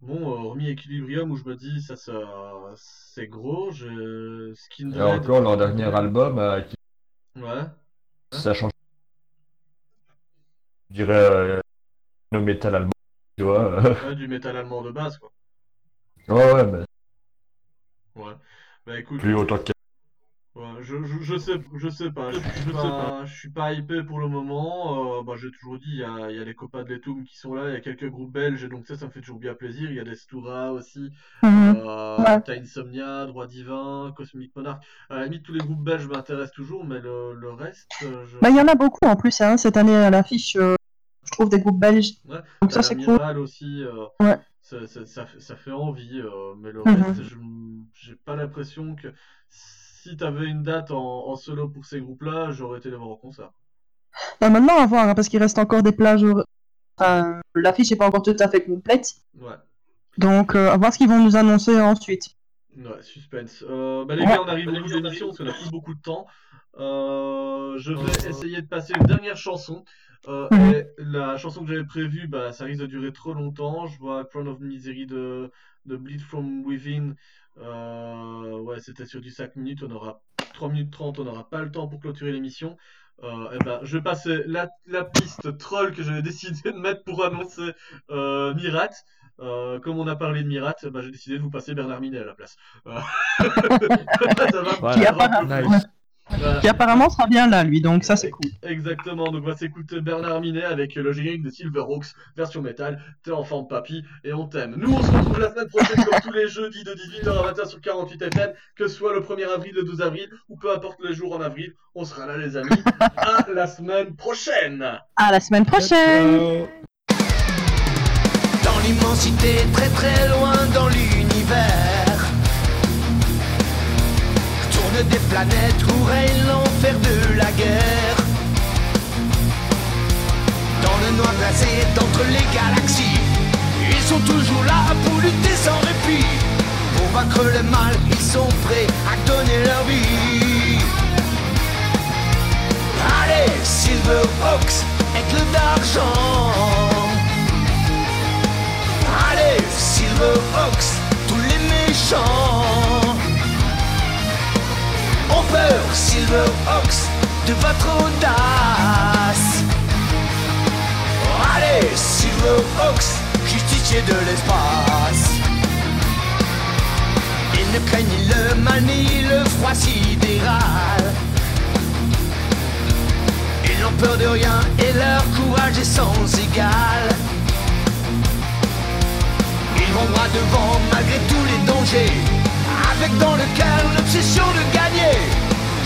Bon, euh, hormis Equilibrium où je me dis ça, ça c'est gros, je... Et Skindred. encore, leur dernier album, euh, qui- Ouais. ça change. Je dirais euh, le métal allemand, tu vois. euh. Ouais, du métal allemand de base, quoi. ouais, ouais, mais Ouais. Bah écoute, plus autant que. Je, je, je sais, je sais pas. Je, je sais pas. Je suis pas hypé pour le moment. Euh, bah, j'ai toujours dit, il y a, il y a les copains de l'Etoum qui sont là, il y a quelques groupes belges, et donc ça, ça me fait toujours bien plaisir. Il y a des Stoura aussi. Mhm. Euh, Ouais. T'as Insomnia, Droit Divin, Cosmic Monarch. À la limite, tous les groupes belges m'intéressent toujours, mais le, le reste, euh, je... Bah, il y en a beaucoup en plus, hein, cette année à l'affiche, euh, je trouve des groupes belges. Ouais, Donc ça, c'est cool. aussi. euh, Ouais. ça, ça, ça, fait- ça fait envie, euh, mais le Mhm. reste, je m- j'ai pas l'impression que si t'avais une date en, en solo pour ces groupes-là, j'aurais été les voir en concert. Bah, maintenant, à voir, hein, parce qu'il reste encore des plages. au- Enfin, l'affiche n'est pas encore tout à fait complète. Ouais. Donc, euh, à voir ce qu'ils vont nous annoncer ensuite. Ouais, suspense. Euh, bah, les Ouais. gars, on arrive au bout de l'émission parce qu'on a plus beaucoup de temps. Euh, je vais essayer de passer une dernière chanson. Euh, Mhm. et la chanson que j'avais prévue, bah, ça risque de durer trop longtemps. Je vois Crown of Misery de, de Bleed From Within. Euh, ouais, c'était sur du 5 minutes. On aura 3 minutes 30. On n'aura pas le temps pour clôturer l'émission. Euh, eh ben, je vais passer la, la piste troll que j'avais décidé de mettre pour annoncer euh, Mirat. Euh, comme on a parlé de Mirat, eh ben, j'ai décidé de vous passer Bernard Minet à la place. Ça va. Voilà. Qui apparemment sera bien là, lui, donc ça c'est cool. Exactement, donc on va s'écouter Bernard Minet avec le générique de Silverhawks, version métal, t'es enfant de papy et on t'aime. Nous on se retrouve la semaine prochaine comme tous les jeudis de 18h à 20h sur 48 FM, que ce soit le 1er avril, le 12 avril, ou peu importe le jour en avril, on sera là les amis. à la semaine prochaine À la semaine prochaine! Dans l'immensité, très très loin dans l'univers des planètes où règne l'enfer de la guerre. Dans le noir glacé d'entre les galaxies Ils sont toujours là pour lutter sans répit. Pour vaincre le mal, ils sont prêts à donner leur vie. Allez, Silverhawks, aigle d'argent. Allez, Silverhawks, tous les méchants ont peur, Silverhawks, de votre audace. Allez, Silverhawks, justicier de l'espace. Ils ne craignent ni le mal ni le froid sidéral. Ils n'ont peur de rien et leur courage est sans égal. Ils vont droit devant malgré tous les dangers Avec dans le cœur l'obsession de gagner.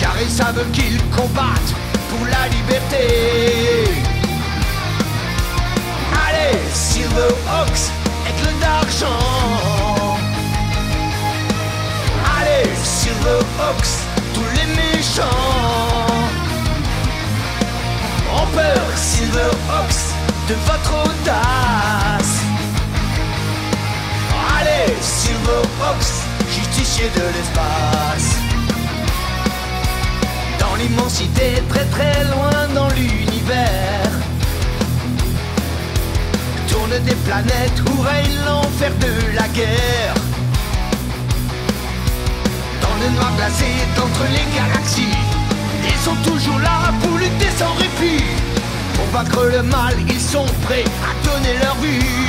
Car ils savent qu'ils combattent pour la liberté. Allez, Silverhawks, aigle d'argent. Allez, Silverhawks, tous les méchants. Ont peur, Silverhawks, de votre audace. Allez, Silverhawks, de l'espace. Dans l'immensité, très très loin dans l'univers, tournent des planètes où règne l'enfer de la guerre. Dans le noir glacé d'entre les galaxies, ils sont toujours là pour lutter sans répit. Pour vaincre le mal, ils sont prêts à donner leur vie.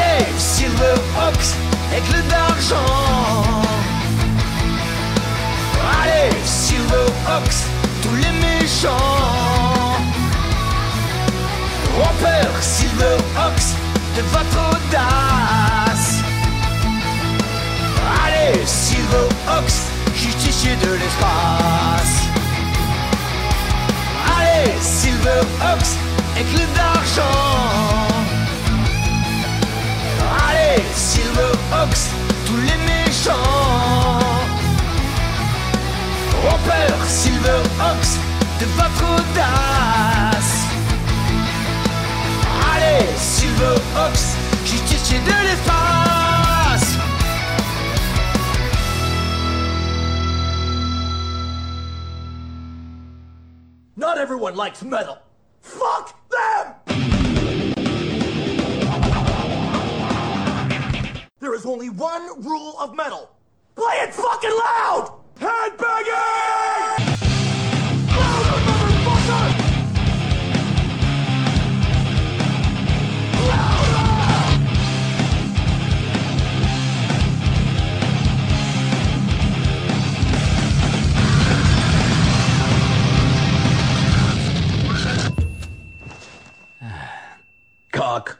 Allez, Silverhawks, aigle d'argent. Allez, Silverhawks, tous les méchants. Ont peur, Silverhawks, de votre audace. Allez, Silverhawks, justicier de l'espace. Allez, Silverhawks, aigle d'argent. Silverhawks, tous les méchants ont peur, Silverhawks, de votre audace. Allez, Silverhawks, justicier de l'espace. Not everyone likes metal. Fuck them! there is only one rule of metal. Play it fucking loud! Headbanging! Motherfucker! Cock.